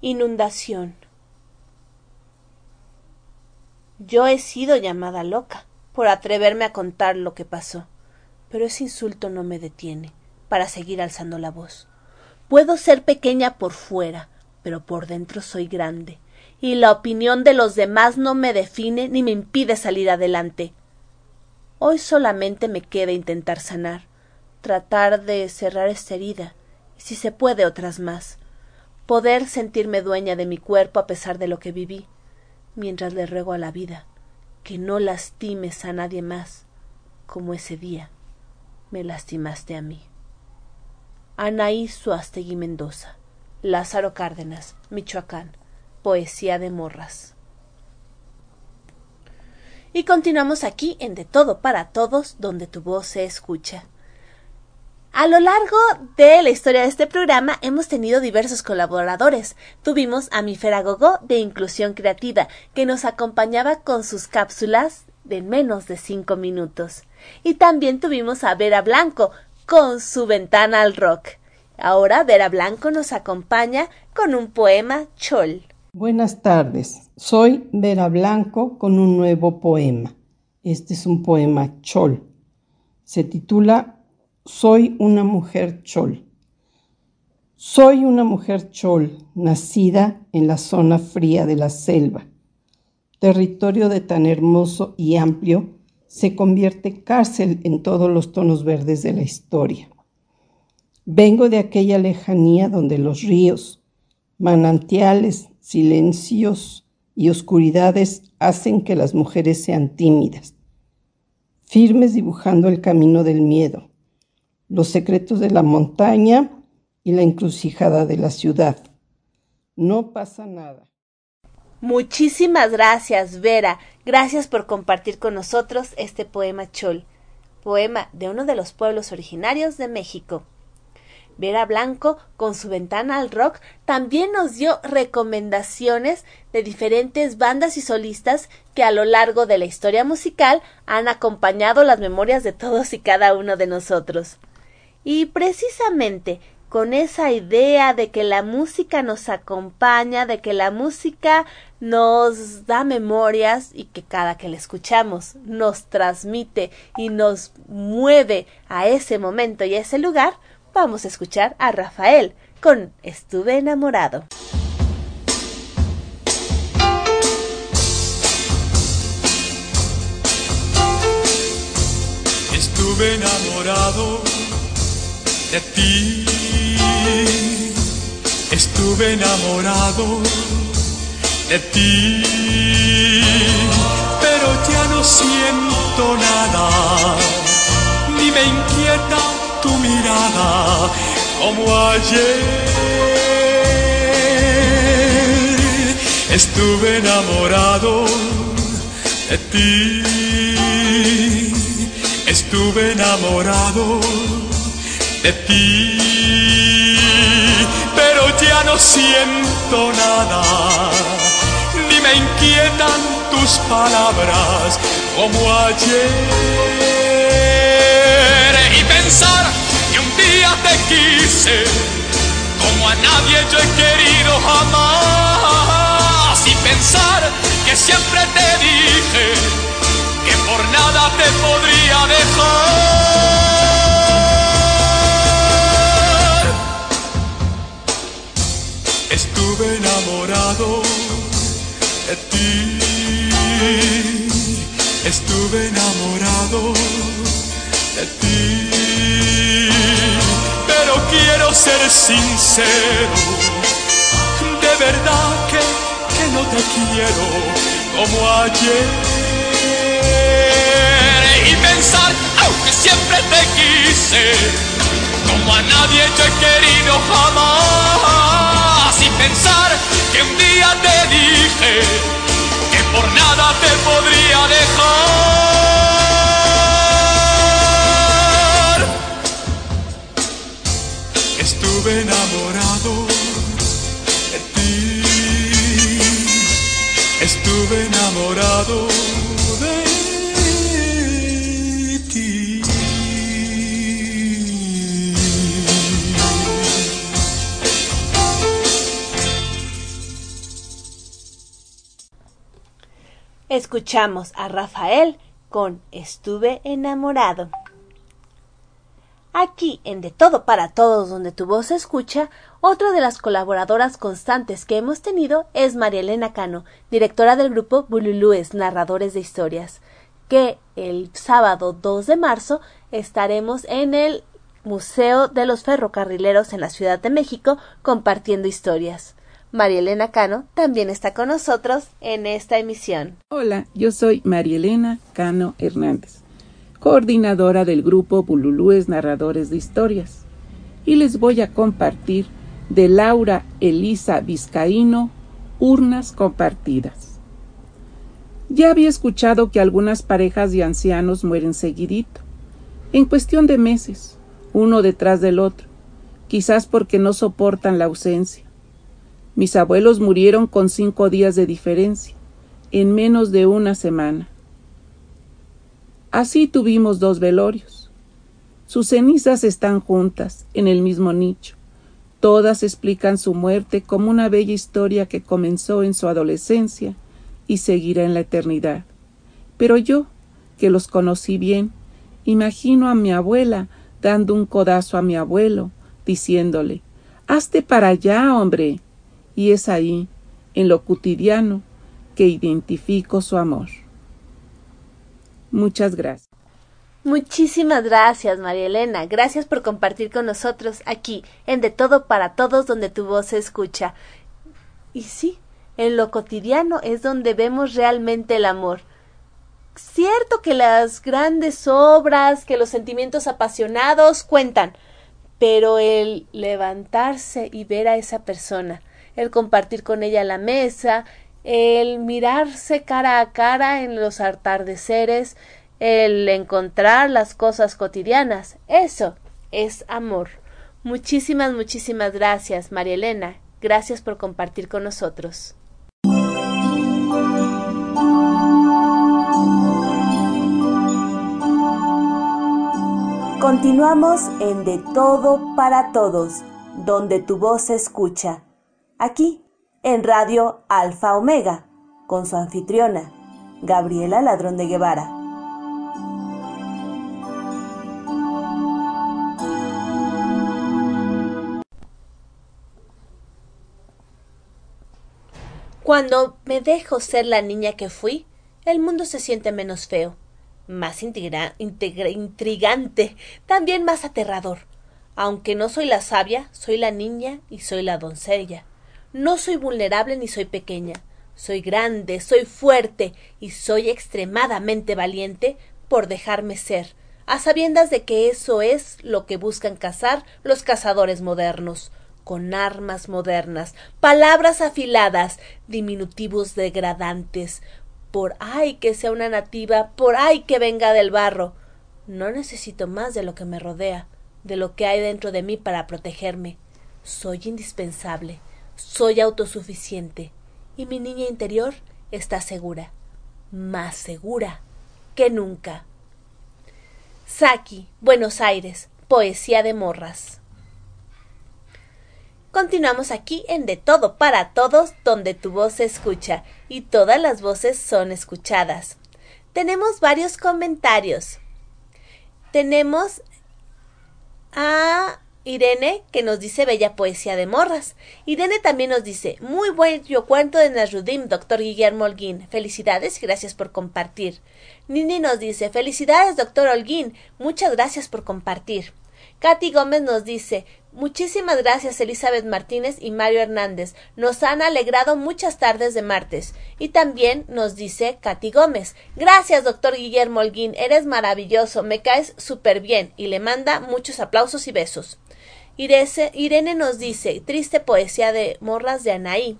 Speaker 1: Inundación. Yo he sido llamada loca por atreverme a contar lo que pasó pero ese insulto no me detiene para seguir alzando la voz. Puedo ser pequeña por fuera, pero por dentro soy grande, y la opinión de los demás no me define ni me impide salir adelante. Hoy solamente me queda intentar sanar, tratar de cerrar esta herida, y si se puede otras más, poder sentirme dueña de mi cuerpo a pesar de lo que viví, mientras le ruego a la vida que no lastimes a nadie más como ese día me lastimaste a mí. Anaí Suastegui Mendoza, Lázaro Cárdenas, Michoacán, Poesía de Morras. Y continuamos aquí en De Todo para Todos, donde tu voz se escucha. A lo largo de la historia de este programa hemos tenido diversos colaboradores. Tuvimos a mi Gogó de Inclusión Creativa, que nos acompañaba con sus cápsulas de menos de cinco minutos. Y también tuvimos a Vera Blanco con su ventana al rock. Ahora Vera Blanco nos acompaña con un poema chol.
Speaker 11: Buenas tardes, soy Vera Blanco con un nuevo poema. Este es un poema chol. Se titula Soy una mujer chol. Soy una mujer chol, nacida en la zona fría de la selva territorio de tan hermoso y amplio, se convierte cárcel en todos los tonos verdes de la historia. Vengo de aquella lejanía donde los ríos, manantiales, silencios y oscuridades hacen que las mujeres sean tímidas, firmes dibujando el camino del miedo, los secretos de la montaña y la encrucijada de la ciudad. No pasa nada.
Speaker 1: Muchísimas gracias, Vera. Gracias por compartir con nosotros este poema Chol, poema de uno de los pueblos originarios de México. Vera Blanco, con su ventana al rock, también nos dio recomendaciones de diferentes bandas y solistas que a lo largo de la historia musical han acompañado las memorias de todos y cada uno de nosotros. Y precisamente con esa idea de que la música nos acompaña, de que la música nos da memorias y que cada que la escuchamos nos transmite y nos mueve a ese momento y a ese lugar, vamos a escuchar a Rafael con Estuve enamorado.
Speaker 12: Estuve enamorado de ti. Estuve enamorado de ti. Pero ya no siento nada, ni me inquieta tu mirada como ayer. Estuve enamorado de ti. Estuve enamorado de ti. Pero ya no siento nada, ni me inquietan tus palabras como ayer. Y pensar que un día te quise como a nadie yo he querido jamás. Y pensar que siempre te dije que por nada te podría dejar. Estuve enamorado de ti. Estuve enamorado de ti pero quiero ser sincero. De verdad que, que no te quiero como ayer. Y pensar, aunque siempre te quise, como a nadie yo he querido jamás. Y pensar que un día te dije que por nada te podría dejar. Estuve enamorado de ti. Estuve enamorado de ti.
Speaker 1: Escuchamos a Rafael con Estuve enamorado. Aquí, en De Todo para Todos, donde tu voz se escucha, otra de las colaboradoras constantes que hemos tenido es María Elena Cano, directora del grupo Bululúes, Narradores de Historias, que el sábado 2 de marzo estaremos en el Museo de los Ferrocarrileros en la Ciudad de México compartiendo historias. María Elena Cano también está con nosotros en esta emisión.
Speaker 13: Hola, yo soy María Elena Cano Hernández coordinadora del grupo Bululúes Narradores de Historias, y les voy a compartir de Laura Elisa Vizcaíno, Urnas Compartidas. Ya había escuchado que algunas parejas de ancianos mueren seguidito, en cuestión de meses, uno detrás del otro, quizás porque no soportan la ausencia. Mis abuelos murieron con cinco días de diferencia, en menos de una semana. Así tuvimos dos velorios. Sus cenizas están juntas, en el mismo nicho. Todas explican su muerte como una bella historia que comenzó en su adolescencia y seguirá en la eternidad. Pero yo, que los conocí bien, imagino a mi abuela dando un codazo a mi abuelo, diciéndole Hazte para allá, hombre. Y es ahí, en lo cotidiano, que identifico su amor. Muchas gracias.
Speaker 1: Muchísimas gracias, María Elena. Gracias por compartir con nosotros aquí, en De Todo para Todos, donde tu voz se escucha. Y sí, en lo cotidiano es donde vemos realmente el amor. Cierto que las grandes obras, que los sentimientos apasionados cuentan, pero el levantarse y ver a esa persona, el compartir con ella la mesa, el mirarse cara a cara en los atardeceres, el encontrar las cosas cotidianas, eso es amor. Muchísimas, muchísimas gracias, María Elena. Gracias por compartir con nosotros.
Speaker 14: Continuamos en De Todo para Todos, donde tu voz se escucha. Aquí, en Radio Alfa Omega, con su anfitriona, Gabriela Ladrón de Guevara.
Speaker 1: Cuando me dejo ser la niña que fui, el mundo se siente menos feo. más intrigante, también más aterrador. Aunque no soy la sabia, soy la niña y soy la doncella. No soy vulnerable ni soy pequeña. Soy grande, soy fuerte y soy extremadamente valiente por dejarme ser, a sabiendas de que eso es lo que buscan cazar los cazadores modernos, con armas modernas, palabras afiladas, diminutivos degradantes, por ay que sea una nativa, por ay que venga del barro. No necesito más de lo que me rodea, de lo que hay dentro de mí para protegerme. Soy indispensable, soy autosuficiente, y mi niña interior está segura, más segura que nunca. Saki, Buenos Aires, Poesía de Morras. Continuamos aquí en De Todo para Todos, donde tu voz se escucha y todas las voces son escuchadas. Tenemos varios comentarios. Tenemos a Irene, que nos dice bella poesía de morras. Irene también nos dice, muy buen yo cuento de Nasrudim, doctor Guillermo Holguín. Felicidades gracias por compartir. Nini nos dice, felicidades, doctor Holguín. Muchas gracias por compartir. Katy Gómez nos dice, Muchísimas gracias Elizabeth Martínez y Mario Hernández. Nos han alegrado muchas tardes de martes. Y también nos dice Katy Gómez. Gracias, doctor Guillermo Holguín. Eres maravilloso. Me caes súper bien. Y le manda muchos aplausos y besos. Irene nos dice, triste poesía de morras de Anaí.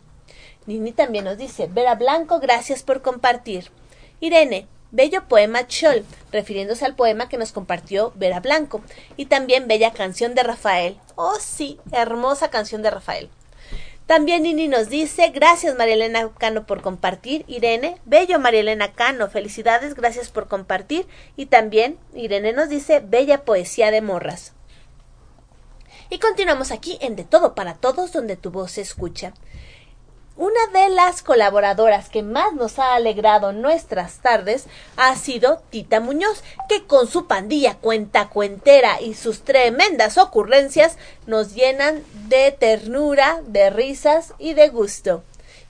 Speaker 1: Nini también nos dice, Vera Blanco, gracias por compartir. Irene, Bello poema Chol, refiriéndose al poema que nos compartió Vera Blanco, y también Bella canción de Rafael. Oh sí, hermosa canción de Rafael. También Nini nos dice, gracias Marielena Cano por compartir. Irene, bello Marielena Cano, felicidades, gracias por compartir. Y también Irene nos dice, bella poesía de morras. Y continuamos aquí en De Todo para Todos, donde tu voz se escucha. Una de las colaboradoras que más nos ha alegrado nuestras tardes ha sido Tita Muñoz, que con su pandilla cuenta cuentera y sus tremendas ocurrencias nos llenan de ternura, de risas y de gusto.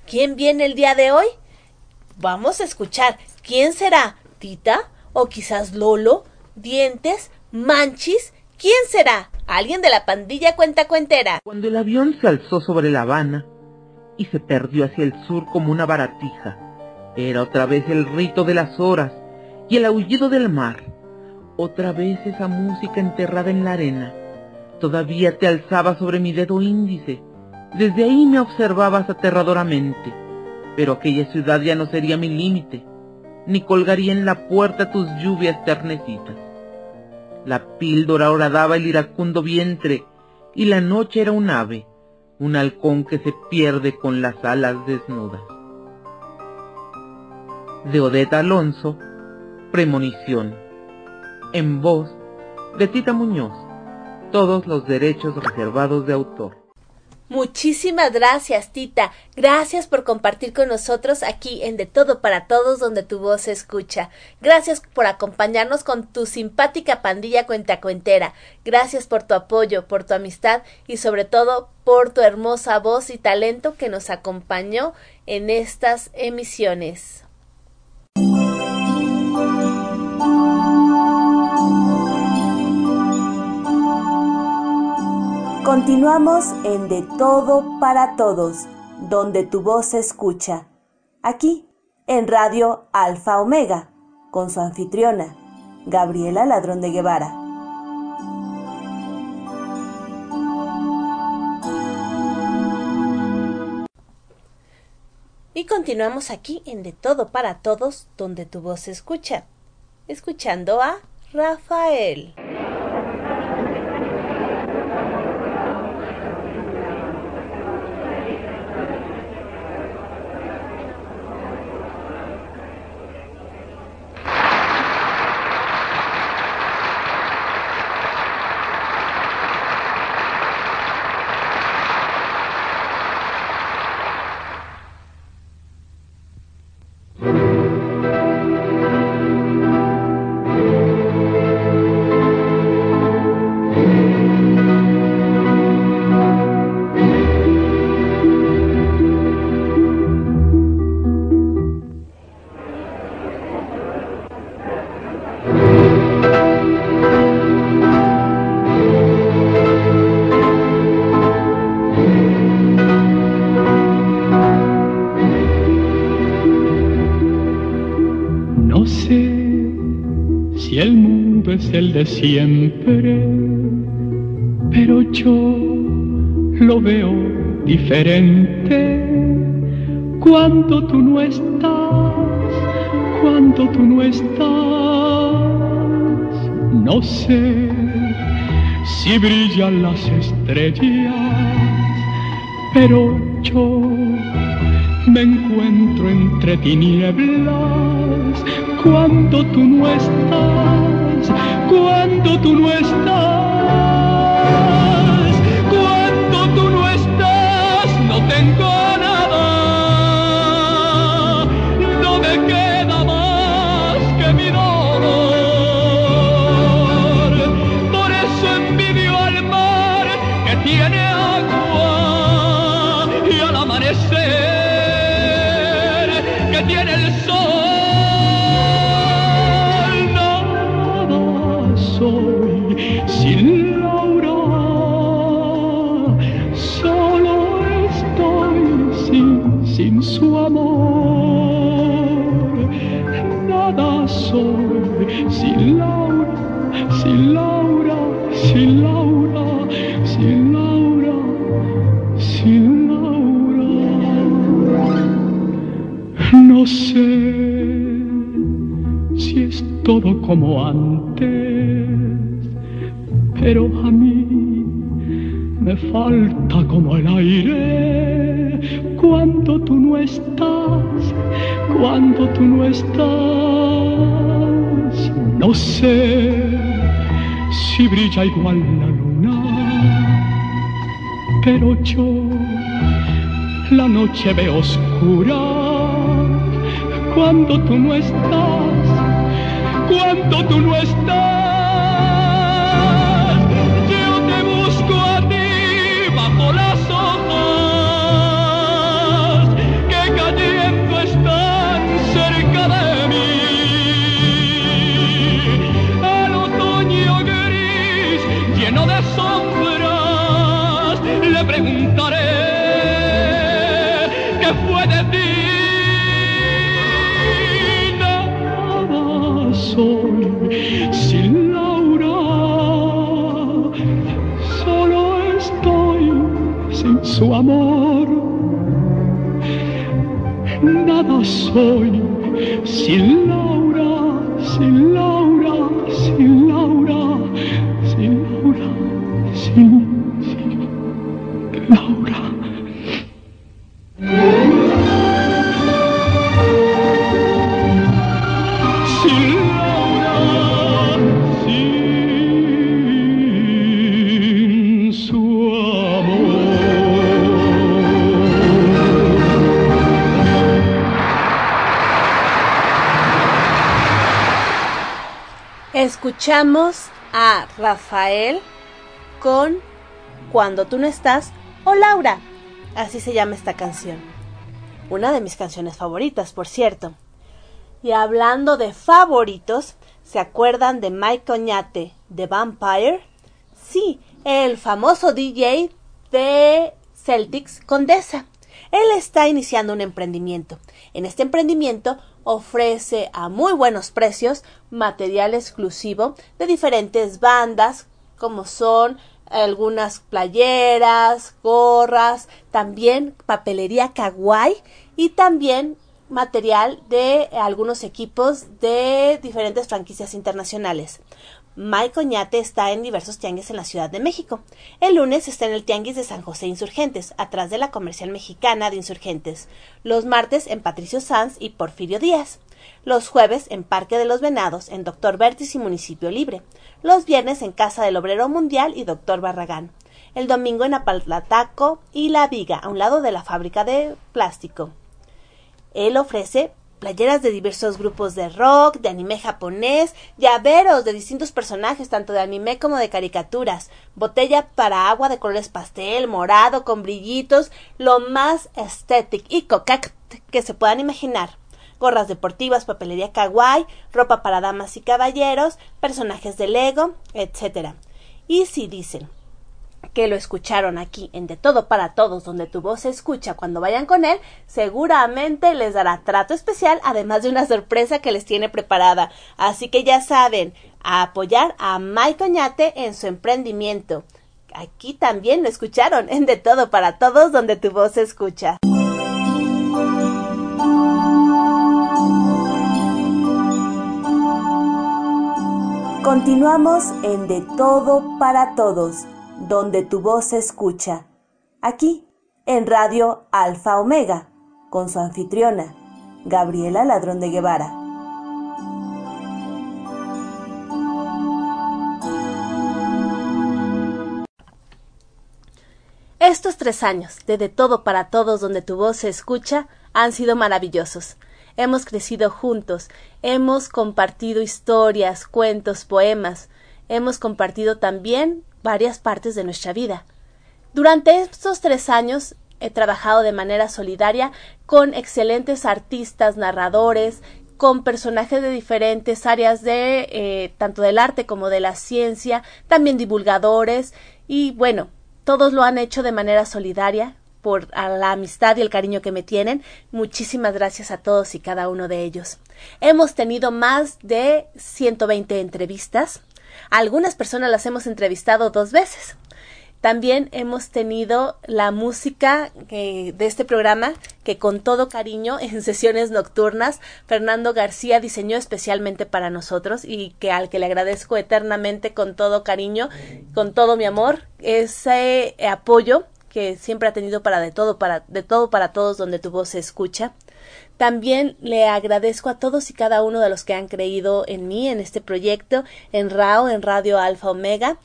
Speaker 1: ¿Quién viene el día de hoy? Vamos a escuchar. ¿Quién será? ¿Tita? ¿O quizás Lolo? ¿Dientes? ¿Manchis? ¿Quién será? ¿Alguien de la pandilla cuenta cuentera?
Speaker 15: Cuando el avión se alzó sobre La Habana, y se perdió hacia el sur como una baratija. Era otra vez el rito de las horas y el aullido del mar. Otra vez esa música enterrada en la arena. Todavía te alzaba sobre mi dedo índice. Desde ahí me observabas aterradoramente. Pero aquella ciudad ya no sería mi límite, ni colgaría en la puerta tus lluvias ternecitas. La píldora horadaba el iracundo vientre, y la noche era un ave, un halcón que se pierde con las alas desnudas. De Odeta Alonso, Premonición. En voz de Tita Muñoz. Todos los derechos reservados de autor.
Speaker 1: Muchísimas gracias, Tita. Gracias por compartir con nosotros aquí en De Todo para Todos, donde tu voz se escucha. Gracias por acompañarnos con tu simpática pandilla cuentacuentera. Gracias por tu apoyo, por tu amistad y sobre todo por tu hermosa voz y talento que nos acompañó en estas emisiones.
Speaker 5: Continuamos en De Todo para Todos, donde tu voz se escucha. Aquí, en Radio Alfa Omega, con su anfitriona, Gabriela Ladrón de Guevara.
Speaker 1: Y continuamos aquí en De Todo para Todos, donde tu voz se escucha. Escuchando a Rafael.
Speaker 16: Diferente cuando tú no estás, cuando tú no estás. No sé si brillan las estrellas, pero yo me encuentro entre tinieblas cuando tú no estás, cuando tú no estás. Como antes, pero a mí me falta como el aire cuando tú no estás, cuando tú no estás. No sé si brilla igual la luna, pero yo la noche veo oscura cuando tú no estás cuando tú no estás. Su amor. Nada soy sin
Speaker 1: Escuchamos a Rafael con Cuando tú no estás o Laura. Así se llama esta canción. Una de mis canciones favoritas, por cierto. Y hablando de favoritos, ¿se acuerdan de Mike Oñate de Vampire? Sí, el famoso DJ de Celtics Condesa. Él está iniciando un emprendimiento. En este emprendimiento ofrece a muy buenos precios material exclusivo de diferentes bandas como son algunas playeras, gorras, también papelería kawaii y también material de algunos equipos de diferentes franquicias internacionales. Mike Oñate está en diversos tianguis en la Ciudad de México. El lunes está en el tianguis de San José Insurgentes, atrás de la comercial mexicana de Insurgentes. Los martes en Patricio Sanz y Porfirio Díaz. Los jueves en Parque de los Venados, en Doctor Vértiz y Municipio Libre. Los viernes en Casa del Obrero Mundial y Doctor Barragán. El domingo en Apalataco y La Viga, a un lado de la fábrica de plástico. Él ofrece playeras de diversos grupos de rock, de anime japonés, llaveros de distintos personajes, tanto de anime como de caricaturas, botella para agua de colores pastel, morado, con brillitos, lo más estético y coquette que se puedan imaginar. Gorras deportivas, papelería kawaii, ropa para damas y caballeros, personajes de Lego, etc. Y si dicen, que lo escucharon aquí en De Todo para Todos, donde tu voz se escucha cuando vayan con él, seguramente les dará trato especial, además de una sorpresa que les tiene preparada. Así que ya saben, a apoyar a Mike Oñate en su emprendimiento. Aquí también lo escucharon en De Todo para Todos, donde tu voz se escucha.
Speaker 5: Continuamos en De Todo para Todos donde tu voz se escucha, aquí en Radio Alfa Omega, con su anfitriona, Gabriela Ladrón de Guevara.
Speaker 1: Estos tres años de De Todo para Todos donde tu voz se escucha han sido maravillosos. Hemos crecido juntos, hemos compartido historias, cuentos, poemas, hemos compartido también varias partes de nuestra vida. Durante estos tres años he trabajado de manera solidaria con excelentes artistas, narradores, con personajes de diferentes áreas de eh, tanto del arte como de la ciencia, también divulgadores y bueno, todos lo han hecho de manera solidaria por la amistad y el cariño que me tienen. Muchísimas gracias a todos y cada uno de ellos. Hemos tenido más de 120 entrevistas algunas personas las hemos entrevistado dos veces. También hemos tenido la música de este programa que con todo cariño en sesiones nocturnas Fernando García diseñó especialmente para nosotros y que al que le agradezco eternamente con todo cariño, con todo mi amor, ese apoyo que siempre ha tenido para de todo para de todo para todos donde tu voz se escucha. También le agradezco a todos y cada uno de los que han creído en mí, en este proyecto, en RAO, en Radio Alfa Omega,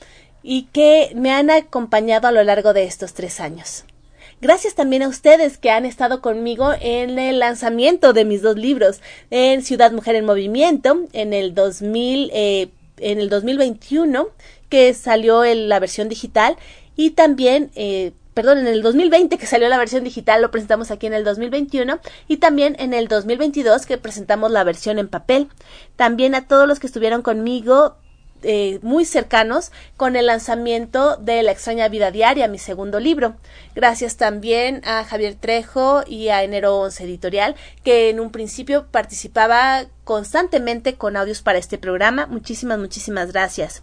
Speaker 1: y que me han acompañado a lo largo de estos tres años. Gracias también a ustedes que han estado conmigo en el lanzamiento de mis dos libros, en Ciudad Mujer en Movimiento, en el 2000, eh, en el 2021, que salió en la versión digital, y también eh, perdón, en el 2020 que salió la versión digital, lo presentamos aquí en el 2021 y también en el 2022 que presentamos la versión en papel. También a todos los que estuvieron conmigo eh, muy cercanos con el lanzamiento de La extraña vida diaria, mi segundo libro. Gracias también a Javier Trejo y a Enero 11 Editorial, que en un principio participaba constantemente con audios para este programa. Muchísimas, muchísimas gracias.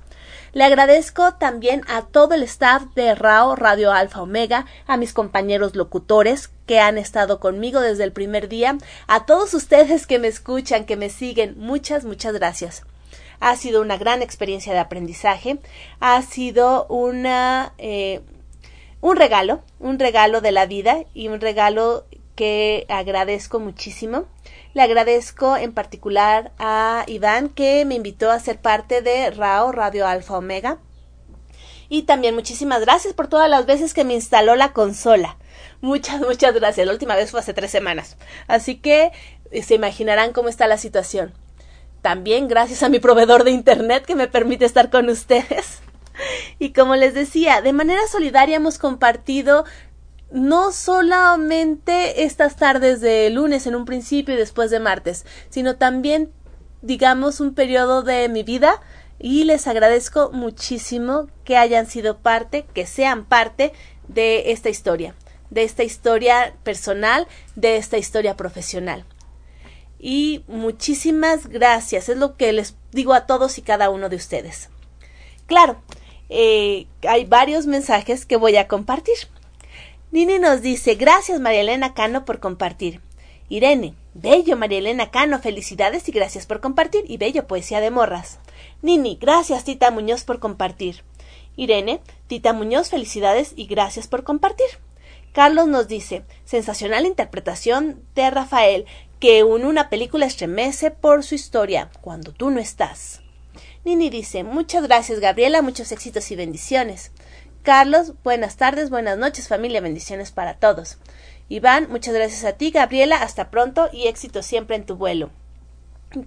Speaker 1: Le agradezco también a todo el staff de RAO Radio Alfa Omega, a mis compañeros locutores que han estado conmigo desde el primer día, a todos ustedes que me escuchan, que me siguen, muchas, muchas gracias. Ha sido una gran experiencia de aprendizaje, ha sido una, eh, un regalo, un regalo de la vida y un regalo que agradezco muchísimo. Le agradezco en particular a Iván que me invitó a ser parte de RAO Radio Alfa Omega. Y también muchísimas gracias por todas las veces que me instaló la consola. Muchas, muchas gracias. La última vez fue hace tres semanas. Así que eh, se imaginarán cómo está la situación. También gracias a mi proveedor de Internet que me permite estar con ustedes. Y como les decía, de manera solidaria hemos compartido no solamente estas tardes de lunes en un principio y después de martes, sino también, digamos, un periodo de mi vida y les agradezco muchísimo que hayan sido parte, que sean parte de esta historia, de esta historia personal, de esta historia profesional. Y muchísimas gracias, es lo que les digo a todos y cada uno de ustedes. Claro, eh, hay varios mensajes que voy a compartir. Nini nos dice, gracias María Elena Cano por compartir. Irene, bello María Elena Cano, felicidades y gracias por compartir. Y bello poesía de morras. Nini, gracias Tita Muñoz por compartir. Irene, Tita Muñoz, felicidades y gracias por compartir. Carlos nos dice, sensacional interpretación de Rafael, que en una película estremece por su historia, cuando tú no estás. Nini dice, muchas gracias Gabriela, muchos éxitos y bendiciones. Carlos, buenas tardes, buenas noches familia, bendiciones para todos. Iván, muchas gracias a ti, Gabriela, hasta pronto y éxito siempre en tu vuelo.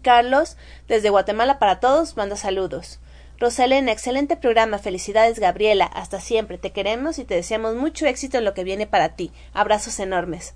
Speaker 1: Carlos, desde Guatemala para todos, manda saludos. Rosalena, excelente programa, felicidades Gabriela, hasta siempre, te queremos y te deseamos mucho éxito en lo que viene para ti. Abrazos enormes.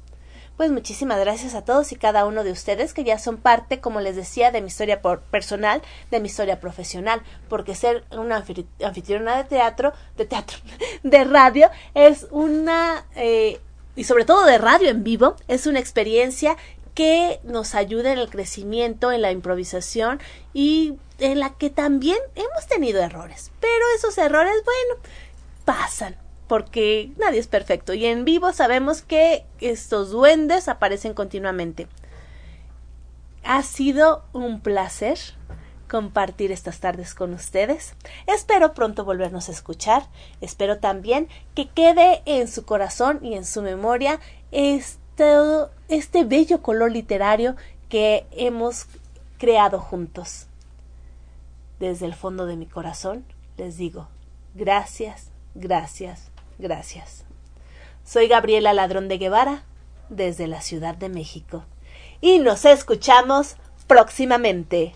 Speaker 1: Pues muchísimas gracias a todos y cada uno de ustedes que ya son parte, como les decía, de mi historia personal, de mi historia profesional, porque ser una anfitriona de teatro, de teatro, de radio, es una, eh, y sobre todo de radio en vivo, es una experiencia que nos ayuda en el crecimiento, en la improvisación y en la que también hemos tenido errores. Pero esos errores, bueno, pasan, porque nadie es perfecto y en vivo sabemos que estos duendes aparecen continuamente. Ha sido un placer compartir estas tardes con ustedes. Espero pronto volvernos a escuchar. Espero también que quede en su corazón y en su memoria este, este bello color literario que hemos creado juntos. Desde el fondo de mi corazón les digo gracias, gracias, Gracias. Soy Gabriela Ladrón de Guevara, desde la Ciudad de México. Y nos escuchamos próximamente.